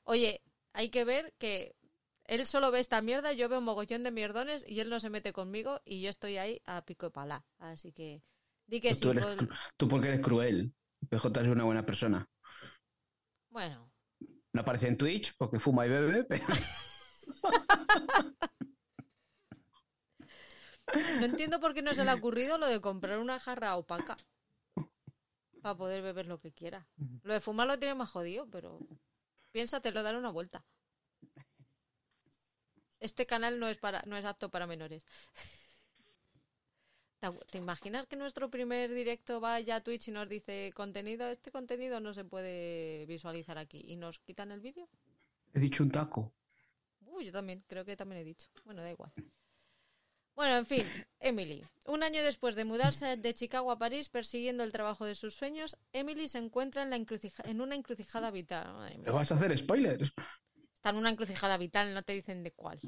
[SPEAKER 2] Oye, hay que ver que él solo ve esta mierda, yo veo un mogollón de mierdones y él no se mete conmigo y yo estoy ahí a pico de pala. Así que di que
[SPEAKER 1] Pues
[SPEAKER 2] sí.
[SPEAKER 1] tú, eres tú porque eres cruel. PJ es una buena persona.
[SPEAKER 2] Bueno,
[SPEAKER 1] No aparece en Twitch porque fuma y bebe, pero
[SPEAKER 2] no entiendo por qué no se le ha ocurrido lo de comprar una jarra opaca para poder beber lo que quiera. Lo de fumar lo tiene más jodido, pero piénsatelo, dar una vuelta. Este canal no es para, no es apto para menores. ¿Te acu- ¿Te imaginas que nuestro primer directo vaya a Twitch y nos dice contenido? Este contenido no se puede visualizar aquí y nos quitan el vídeo.
[SPEAKER 1] he dicho un taco.
[SPEAKER 2] Uy, yo también, creo que también he dicho. Bueno, da igual. Bueno, en fin, Emily. Un año después de mudarse de Chicago a París persiguiendo el trabajo de sus sueños, Emily se encuentra en, la encrucija- en una encrucijada vital.
[SPEAKER 1] ¿Me vas a hacer spoilers?
[SPEAKER 2] Está en una encrucijada vital, no te dicen de cuál.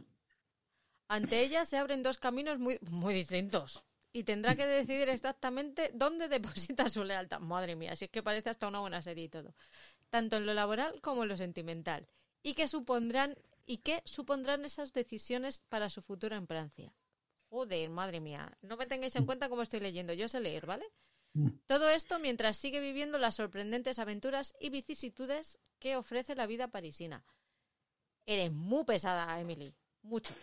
[SPEAKER 2] Ante ella se abren dos caminos muy, muy distintos. Y tendrá que decidir exactamente dónde deposita su lealtad. Madre mía, si es que parece hasta una buena serie y todo. Tanto en lo laboral como en lo sentimental. ¿Y qué supondrán, y qué supondrán esas decisiones para su futuro en Francia? Joder, madre mía. No me tengáis en cuenta cómo estoy leyendo. Yo sé leer, ¿vale? Todo esto mientras sigue viviendo las sorprendentes aventuras y vicisitudes que ofrece la vida parisina. Eres muy pesada, Emily. Mucho.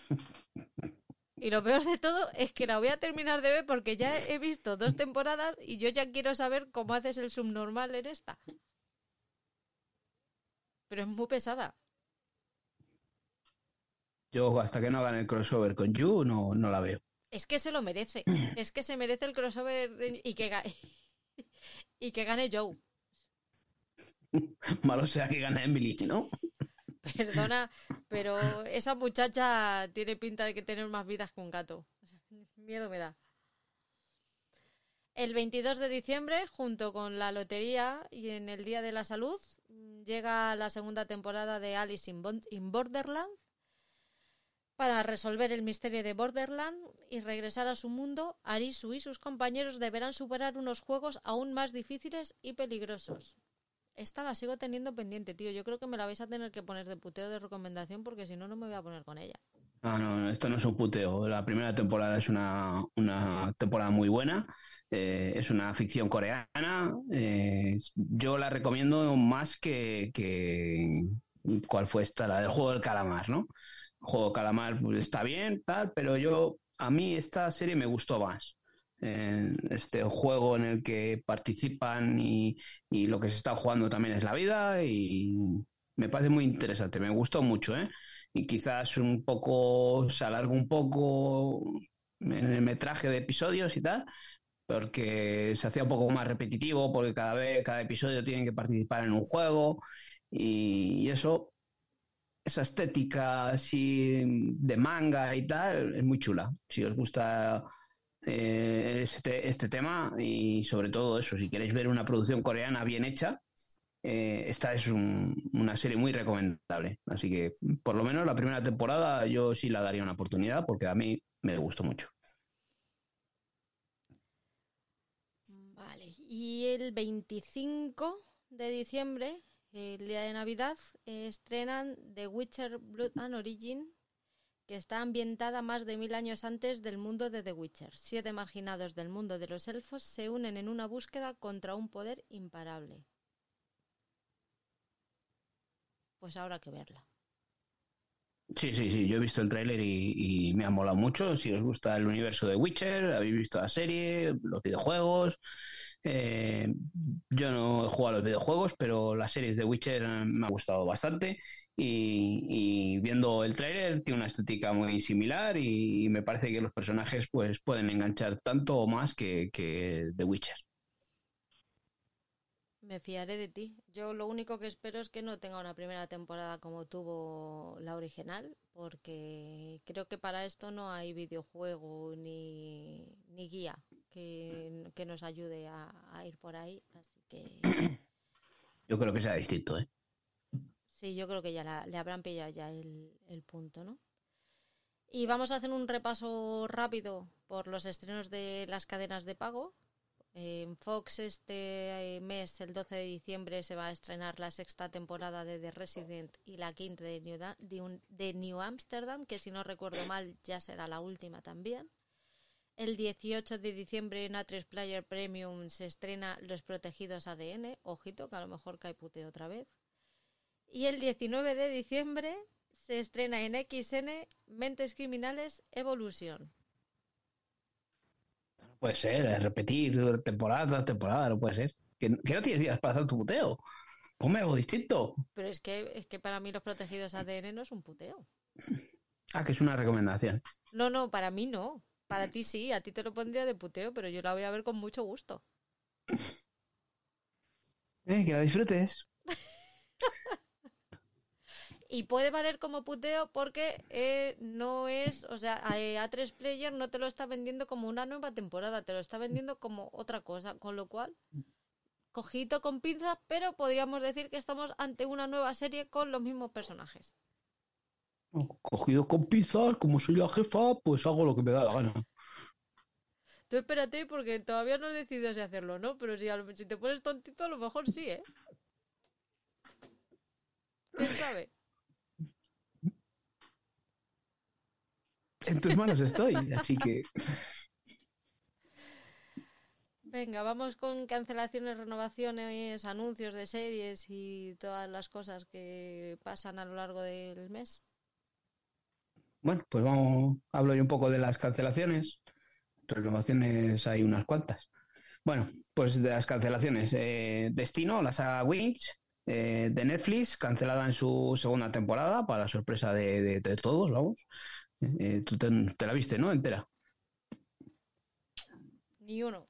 [SPEAKER 2] Y lo peor de todo es que la voy a terminar de ver porque ya he visto dos temporadas y yo ya quiero saber cómo haces el subnormal en esta. Pero es muy pesada.
[SPEAKER 1] Yo hasta que no hagan el crossover con You no, no la veo.
[SPEAKER 2] Es que se lo merece. Es que se merece el crossover de- y que, ga- y que gane Joe.
[SPEAKER 1] Malo sea que gane Emily, ¿no?
[SPEAKER 2] Perdona, pero esa muchacha tiene pinta de que tener más vidas que un gato. Miedo me da. El 22 de diciembre, junto con la lotería y en el Día de la Salud, llega la segunda temporada de Alice in Borderland. Para resolver el misterio de Borderland y regresar a su mundo, Arisu y sus compañeros deberán superar unos juegos aún más difíciles y peligrosos. Esta la sigo teniendo pendiente, tío. Yo creo que me la vais a tener que poner de puteo de recomendación porque si no, no me voy a poner con ella.
[SPEAKER 1] No, no, esto no es un puteo. La primera temporada es una, una temporada muy buena. Eh, es una ficción coreana. Eh, yo la recomiendo más que, que. ¿Cuál fue esta? La del juego del calamar, ¿no? El juego del calamar pues, está bien, tal, pero yo. A mí esta serie me gustó más. Este juego en el que participan y, y lo que se está jugando también es la vida y me parece muy interesante. Me gustó mucho, ¿eh? y quizás un poco se alarga un poco en el metraje de episodios y tal, porque se hacía un poco más repetitivo, porque cada vez, cada episodio tienen que participar en un juego y, y eso, esa estética así de manga y tal, es muy chula. Si os gusta eh, este, este tema y sobre todo eso, si queréis ver una producción coreana bien hecha, eh, esta es un- una serie muy recomendable. Así que, por lo menos la primera temporada yo sí la daría una oportunidad porque a mí me gustó mucho.
[SPEAKER 2] Vale. Y el 25 de diciembre, el día de Navidad, eh, estrenan The Witcher Blood and Origin, que está ambientada más de mil años antes del mundo de The Witcher. Siete marginados del mundo de los elfos se unen en una búsqueda contra un poder imparable. Pues habrá que verla.
[SPEAKER 1] Sí, sí, sí, yo he visto el tráiler y, y me ha molado mucho. Si os gusta el universo de Witcher, habéis visto la serie, los videojuegos. eh, yo no he jugado a los videojuegos, pero las series de Witcher me ha gustado bastante. Y, y viendo el tráiler tiene una estética muy similar y, me parece que los personajes pues pueden enganchar tanto o más que, que The Witcher.
[SPEAKER 2] Me fiaré de ti. Yo lo único que espero es que no tenga una primera temporada como tuvo la original, porque creo que para esto no hay videojuego ni, ni guía que, que nos ayude a, a ir por ahí. Así que
[SPEAKER 1] Yo creo que sea distinto, ¿eh?
[SPEAKER 2] sí, yo creo que ya la- le habrán pillado ya el, el punto, ¿no? Y vamos a hacer un repaso rápido por los estrenos de las cadenas de pago. En Fox este eh, mes, el 12 de diciembre, se va a estrenar la sexta temporada de The Resident y la quinta de New, de New Amsterdam, que si no recuerdo mal ya será la última también. El 18 de diciembre en A3 Player Premium se estrena Los Protegidos ADN, ojito que a lo mejor cae puteo otra vez. Y el 19 de diciembre se estrena en XN Mentes Criminales Evolution.
[SPEAKER 1] Puede ser, repetir temporada tras temporada, no puede ser. Que, que no tienes días para hacer tu puteo. Ponme algo distinto.
[SPEAKER 2] Pero es que, es que para mí los protegidos ADN no es un puteo.
[SPEAKER 1] Ah, que es una recomendación.
[SPEAKER 2] No, no, para mí no. Para ti sí, a ti te lo pondría de puteo, pero yo la voy a ver con mucho gusto.
[SPEAKER 1] Eh, que la disfrutes.
[SPEAKER 2] Y puede valer como puteo porque eh, no es, o sea, eh, A3 Player no te lo está vendiendo como una nueva temporada, te lo está vendiendo como otra cosa, con lo cual, cogito con pinzas, pero podríamos decir que estamos ante una nueva serie con los mismos personajes.
[SPEAKER 1] Cogido con pinzas, como soy la jefa, pues hago lo que me da la gana.
[SPEAKER 2] Tú espérate porque todavía no he decidido si hacerlo o no, pero si, si te pones tontito a lo mejor sí, ¿eh? ¿Quién sabe?
[SPEAKER 1] En tus manos estoy, así que.
[SPEAKER 2] Venga, vamos con cancelaciones, renovaciones, anuncios de series y todas las cosas que pasan a lo largo del mes.
[SPEAKER 1] Bueno, pues vamos, hablo yo un poco de las cancelaciones. Renovaciones hay unas cuantas. Bueno, pues de las cancelaciones. eh, Destino, la saga Wings, eh, de Netflix, cancelada en su segunda temporada, para sorpresa de, de- de todos, vamos. Eh, tú te, te la viste, ¿no? Entera.
[SPEAKER 2] Ni uno.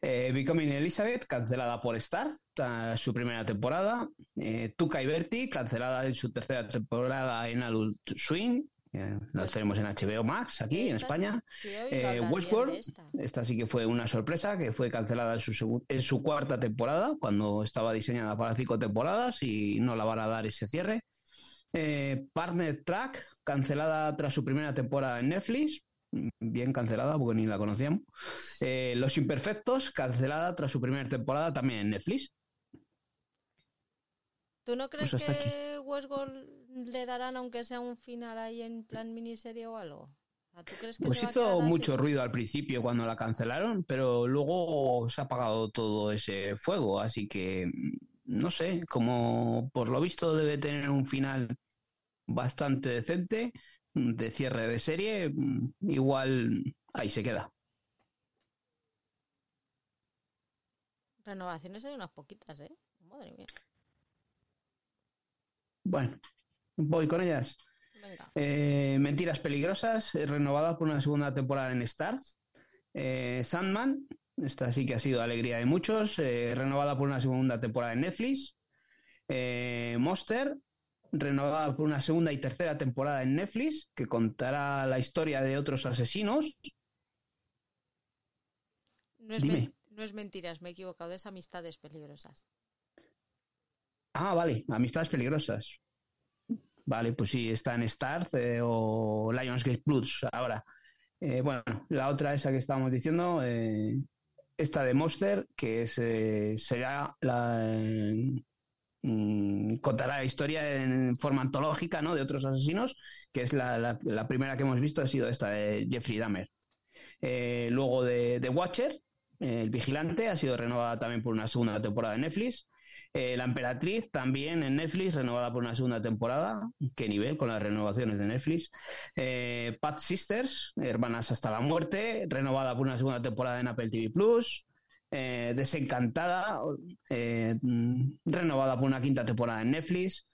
[SPEAKER 1] Eh, Becoming Elizabeth, cancelada por Star, ta- su primera temporada. Eh, Tuca y Berti, cancelada en su tercera temporada en Adult Swing. Eh, la tenemos en HBO Max, aquí en España.
[SPEAKER 2] sí
[SPEAKER 1] Eh, Westworld,
[SPEAKER 2] esta.
[SPEAKER 1] esta sí que fue una sorpresa, que fue cancelada en su, en su cuarta temporada, cuando estaba diseñada para cinco temporadas y no la van a dar ese cierre. Eh, Partner Track, cancelada tras su primera temporada en Netflix. Bien cancelada, porque ni la conocíamos. Eh, Los Imperfectos, cancelada tras su primera temporada también en Netflix.
[SPEAKER 2] ¿Tú no crees
[SPEAKER 1] Pues
[SPEAKER 2] que Westworld le darán, aunque sea un final ahí en plan miniserie o algo? ¿tú crees que
[SPEAKER 1] Pues hizo
[SPEAKER 2] así?
[SPEAKER 1] mucho ruido al principio cuando la cancelaron, pero luego se ha apagado todo ese fuego, así que no sé, como por lo visto debe tener un final bastante decente de cierre de serie, mm, igual ahí se queda.
[SPEAKER 2] Renovaciones hay unas poquitas, ¿eh? Madre mía.
[SPEAKER 1] Bueno, voy con ellas.
[SPEAKER 2] Venga.
[SPEAKER 1] Eh, Mentiras peligrosas, eh, renovada por una segunda temporada en Stars. Eh, Sandman, esta sí que ha sido alegría de muchos, eh, renovada por una segunda temporada en Netflix. Monster, renovada por una segunda y tercera temporada en Netflix, que contará la historia de otros asesinos.
[SPEAKER 2] No es,
[SPEAKER 1] Dime.
[SPEAKER 2] men- no es mentiras, me he equivocado, es amistades peligrosas.
[SPEAKER 1] Ah, vale, Amistades peligrosas. Vale, pues sí, está en Stars eh, o Lionsgate Plus ahora. Eh, bueno, la otra esa que estábamos diciendo, eh, esta de Monster, que es, eh, será la... mm, contará la historia en forma antológica ¿no? de otros asesinos, que es la primera que hemos visto, ha sido esta de Jeffrey Dahmer. Eh, luego de, de Watcher, eh, El Vigilante, ha sido renovada también por una segunda temporada de Netflix. Eh, la Emperatriz también en Netflix, renovada por una segunda temporada. Qué nivel con las renovaciones de Netflix. Eh, Pat Sisters, Hermanas hasta la muerte, renovada por una segunda temporada en Apple TV Plus. Eh, Desencantada, eh, renovada por una quinta temporada en Netflix.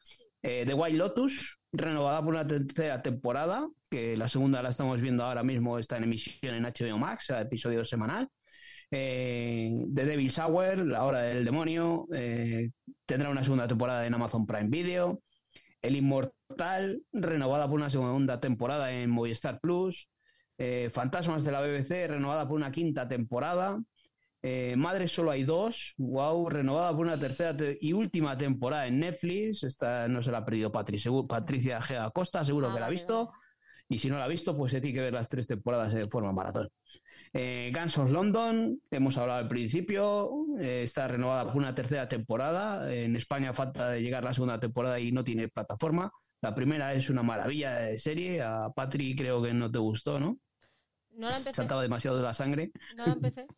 [SPEAKER 1] Eh, The White Lotus, renovada por una tercera temporada, que la segunda la estamos viendo ahora mismo, está en emisión en HBO Max, episodio semanal. The Devil's Hour, La Hora del Demonio, tendrá una segunda temporada en Amazon Prime Video. El Inmortal, renovada por una segunda temporada en Movistar Plus. Fantasmas de la BBC, renovada por una quinta temporada. Eh, Madre solo hay dos, wow, renovada por una tercera te- y última temporada en Netflix. Esta no se la ha perdido Patri- segu- Patricia G. Acosta, seguro
[SPEAKER 2] Ah,
[SPEAKER 1] que la ha visto. Y si no la ha visto, pues se tiene que ver las tres temporadas de forma maratón. Eh, Guns of London, hemos hablado al principio, eh, está renovada por una tercera temporada. En España falta de llegar la segunda temporada y no tiene plataforma. La primera es una maravilla de serie. A Patri creo que no te gustó, ¿no?
[SPEAKER 2] No la empecé.
[SPEAKER 1] Saltaba demasiado de la sangre.
[SPEAKER 2] No la empecé.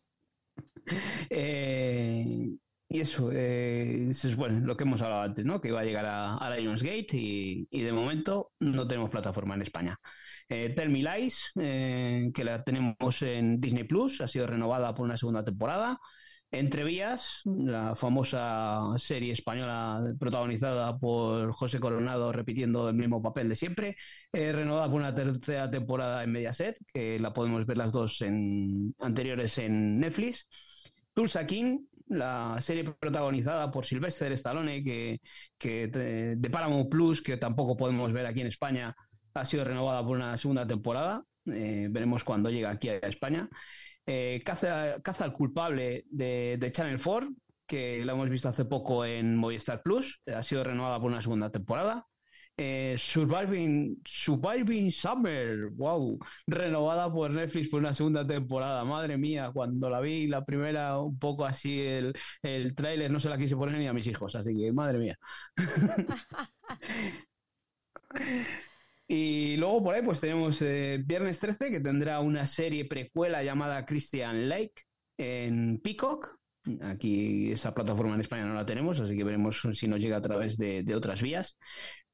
[SPEAKER 1] Eh, y eso, eh, eso es bueno, lo que hemos hablado antes, ¿no? Que iba a llegar a, a Lionsgate y, y de momento no tenemos plataforma en España. Eh, Tell Me Lies, que la tenemos en Disney Plus, ha sido renovada por una segunda temporada. Entre Vías, la famosa serie española protagonizada por José Coronado repitiendo el mismo papel de siempre, renovada por una tercera temporada en Mediaset, que la podemos ver las dos en, anteriores en Netflix. Tulsa King, la serie protagonizada por Sylvester Stallone, que, de Paramount Plus, que tampoco podemos ver aquí en España, ha sido renovada por una segunda temporada. Eh, veremos cuando llega aquí a España. Eh, Caza, Caza al culpable de, de Channel 4, que la hemos visto hace poco en Movistar Plus, ha sido renovada por una segunda temporada. Eh, Surviving, Surviving Summer, wow, renovada por Netflix por una segunda temporada. Madre mía, cuando la vi la primera, un poco así el, el tráiler, no se la quise poner ni a mis hijos, así que madre mía. Y luego por ahí pues tenemos eh, Viernes 13, que tendrá una serie precuela llamada Christian Lake en Peacock. Aquí esa plataforma en España no la tenemos, así que veremos si nos llega a través de, otras vías.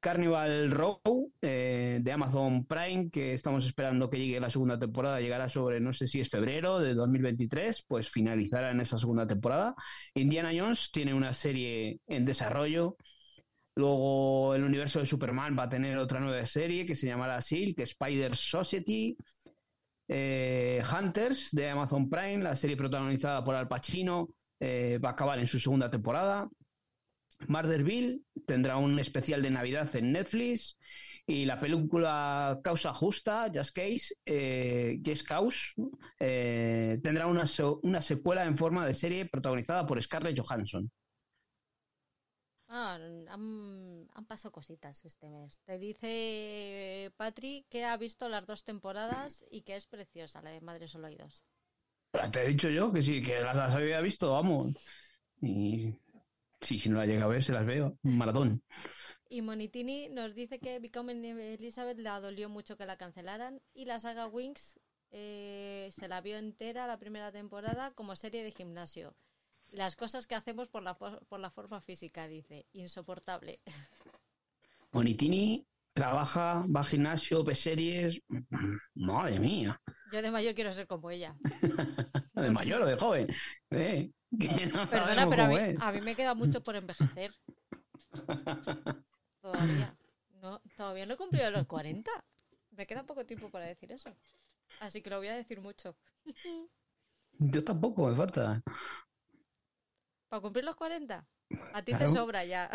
[SPEAKER 1] Carnival Row eh, de Amazon Prime, que estamos esperando que llegue la segunda temporada, llegará sobre, no sé si es febrero de 2023, pues finalizará en esa segunda temporada. Indiana Jones tiene una serie en desarrollo. Luego el universo de Superman va a tener otra nueva serie que se llamará Silk, Spider Society. Eh, Hunters de Amazon Prime, la serie protagonizada por Al Pacino, eh, va a acabar en su segunda temporada. Murderville tendrá un especial de Navidad en Netflix y la película Causa Justa, Just Case, eh, Just Cause, eh, tendrá una, una secuela en forma de serie protagonizada por Scarlett Johansson.
[SPEAKER 2] Ah, han, han pasado cositas este mes. Te dice Patri que ha visto las dos temporadas y que es preciosa, la de Madre Solo hay dos.
[SPEAKER 1] Te he dicho yo que sí, que las, las había visto, vamos. Y sí, si no la llega a ver, se las veo. Maratón.
[SPEAKER 2] Y Monitini nos dice que Becoming Elizabeth le dolió mucho que la cancelaran y la saga Wings eh, se la vio entera la primera temporada como serie de gimnasio. Las cosas que hacemos por la, por la forma física, dice. Insoportable.
[SPEAKER 1] Monitini trabaja, va al gimnasio, ve series. Madre mía.
[SPEAKER 2] Yo de mayor quiero ser como ella.
[SPEAKER 1] ¿De mayor o de joven? Eh, que no
[SPEAKER 2] Perdona, pero a mí, a mí me queda mucho por envejecer. Todavía. No, todavía no he cumplido los 40. Me queda poco tiempo para decir eso. Así que lo voy a decir mucho.
[SPEAKER 1] Yo tampoco, me falta.
[SPEAKER 2] ¿Para cumplir los 40? A ti te sobra ya.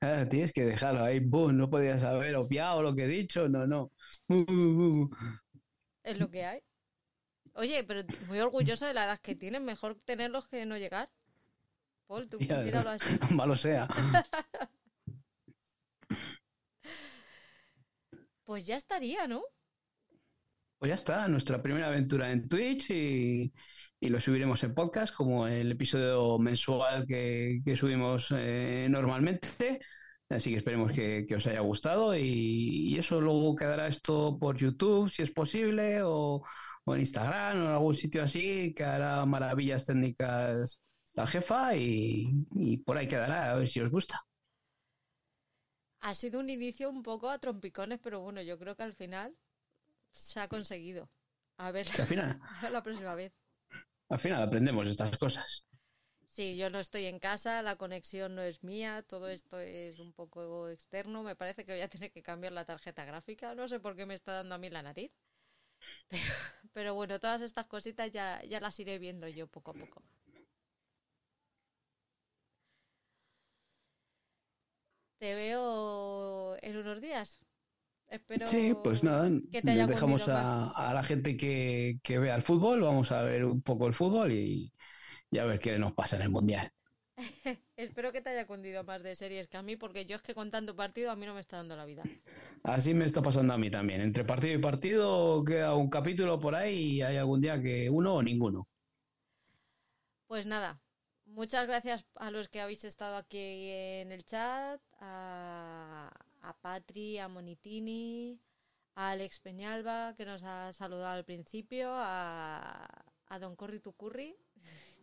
[SPEAKER 1] Ah, Tienes que dejarlo ahí, boom, no podías haber obviado lo que he dicho, no, no. Uh, uh, uh.
[SPEAKER 2] Es lo que hay. Oye, pero muy orgullosa de la edad que tienes. Mejor tenerlos que no llegar. Paul, tú
[SPEAKER 1] Ya,
[SPEAKER 2] míralo así.
[SPEAKER 1] Malo sea.
[SPEAKER 2] Pues ya estaría, ¿no?
[SPEAKER 1] Pues ya está, nuestra primera aventura en Twitch y, y lo subiremos en podcast como el episodio mensual que, que subimos eh, normalmente. Así que esperemos que, que os haya gustado y, y eso luego quedará esto por YouTube si es posible o, o en Instagram o en algún sitio así que hará maravillas técnicas la jefa y, y por ahí quedará a ver si os gusta.
[SPEAKER 2] Ha sido un inicio un poco a trompicones, pero bueno, yo creo que al final se ha conseguido. A ver
[SPEAKER 1] Que al final,
[SPEAKER 2] la próxima vez.
[SPEAKER 1] Al final aprendemos estas cosas.
[SPEAKER 2] Sí, yo no estoy en casa, la conexión no es mía, todo esto es un poco externo. Me parece que voy a tener que cambiar la tarjeta gráfica. No sé por qué me está dando a mí la nariz. Pero, bueno, todas estas cositas ya, ya las iré viendo yo poco a poco. Te veo en unos días. Espero
[SPEAKER 1] Sí, pues nada,
[SPEAKER 2] que te haya
[SPEAKER 1] dejamos a, la gente que, que vea el fútbol, vamos a ver un poco el fútbol y, y a ver qué nos pasa en el Mundial.
[SPEAKER 2] Espero que te haya cundido más de series que a mí, porque yo es que con tanto partido a mí no me está dando la vida.
[SPEAKER 1] Así me está pasando a mí también. Entre partido y partido queda un capítulo por ahí y hay algún día que uno o ninguno.
[SPEAKER 2] Pues nada, muchas gracias a los que habéis estado aquí en el chat, a, a Patri, a Monitini, a Alex Peñalba, que nos ha saludado al principio, a, Don Corri tu Curry,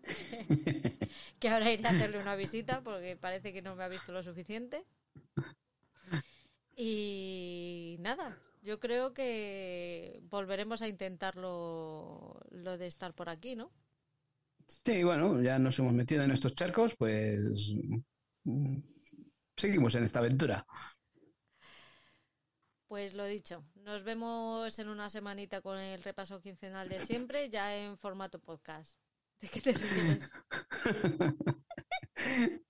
[SPEAKER 2] que ahora iré a hacerle una visita porque parece que no me ha visto lo suficiente. Y nada, yo creo que volveremos a intentarlo lo de estar por aquí, ¿no?
[SPEAKER 1] Sí, bueno, ya nos hemos metido en estos charcos, pues mm, seguimos en esta aventura.
[SPEAKER 2] Pues lo dicho, nos vemos en una semanita con el repaso quincenal de siempre, ya en formato podcast. ¿De qué te ríes?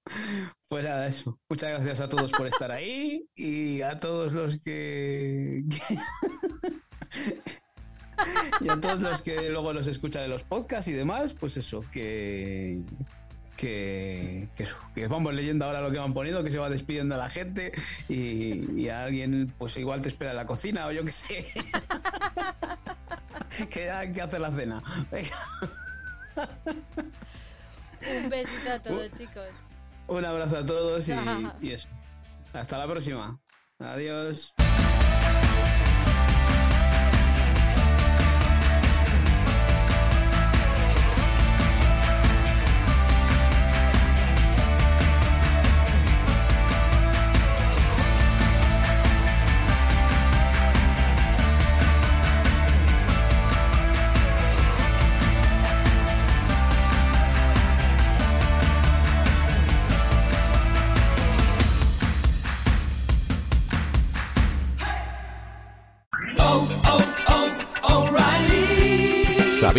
[SPEAKER 1] Pues nada, eso. Muchas gracias a todos por estar ahí y a todos los que... y a todos los que luego nos escuchan en los podcasts y demás, pues eso, que... Que, que, eso, que vamos leyendo ahora lo que van poniendo, que se va despidiendo la gente y, y a alguien pues igual te espera en la cocina o yo qué sé. que hay que hacer la cena.
[SPEAKER 2] Un besito a todos, chicos.
[SPEAKER 1] un abrazo a todos y, y eso. Hasta la próxima. Adiós.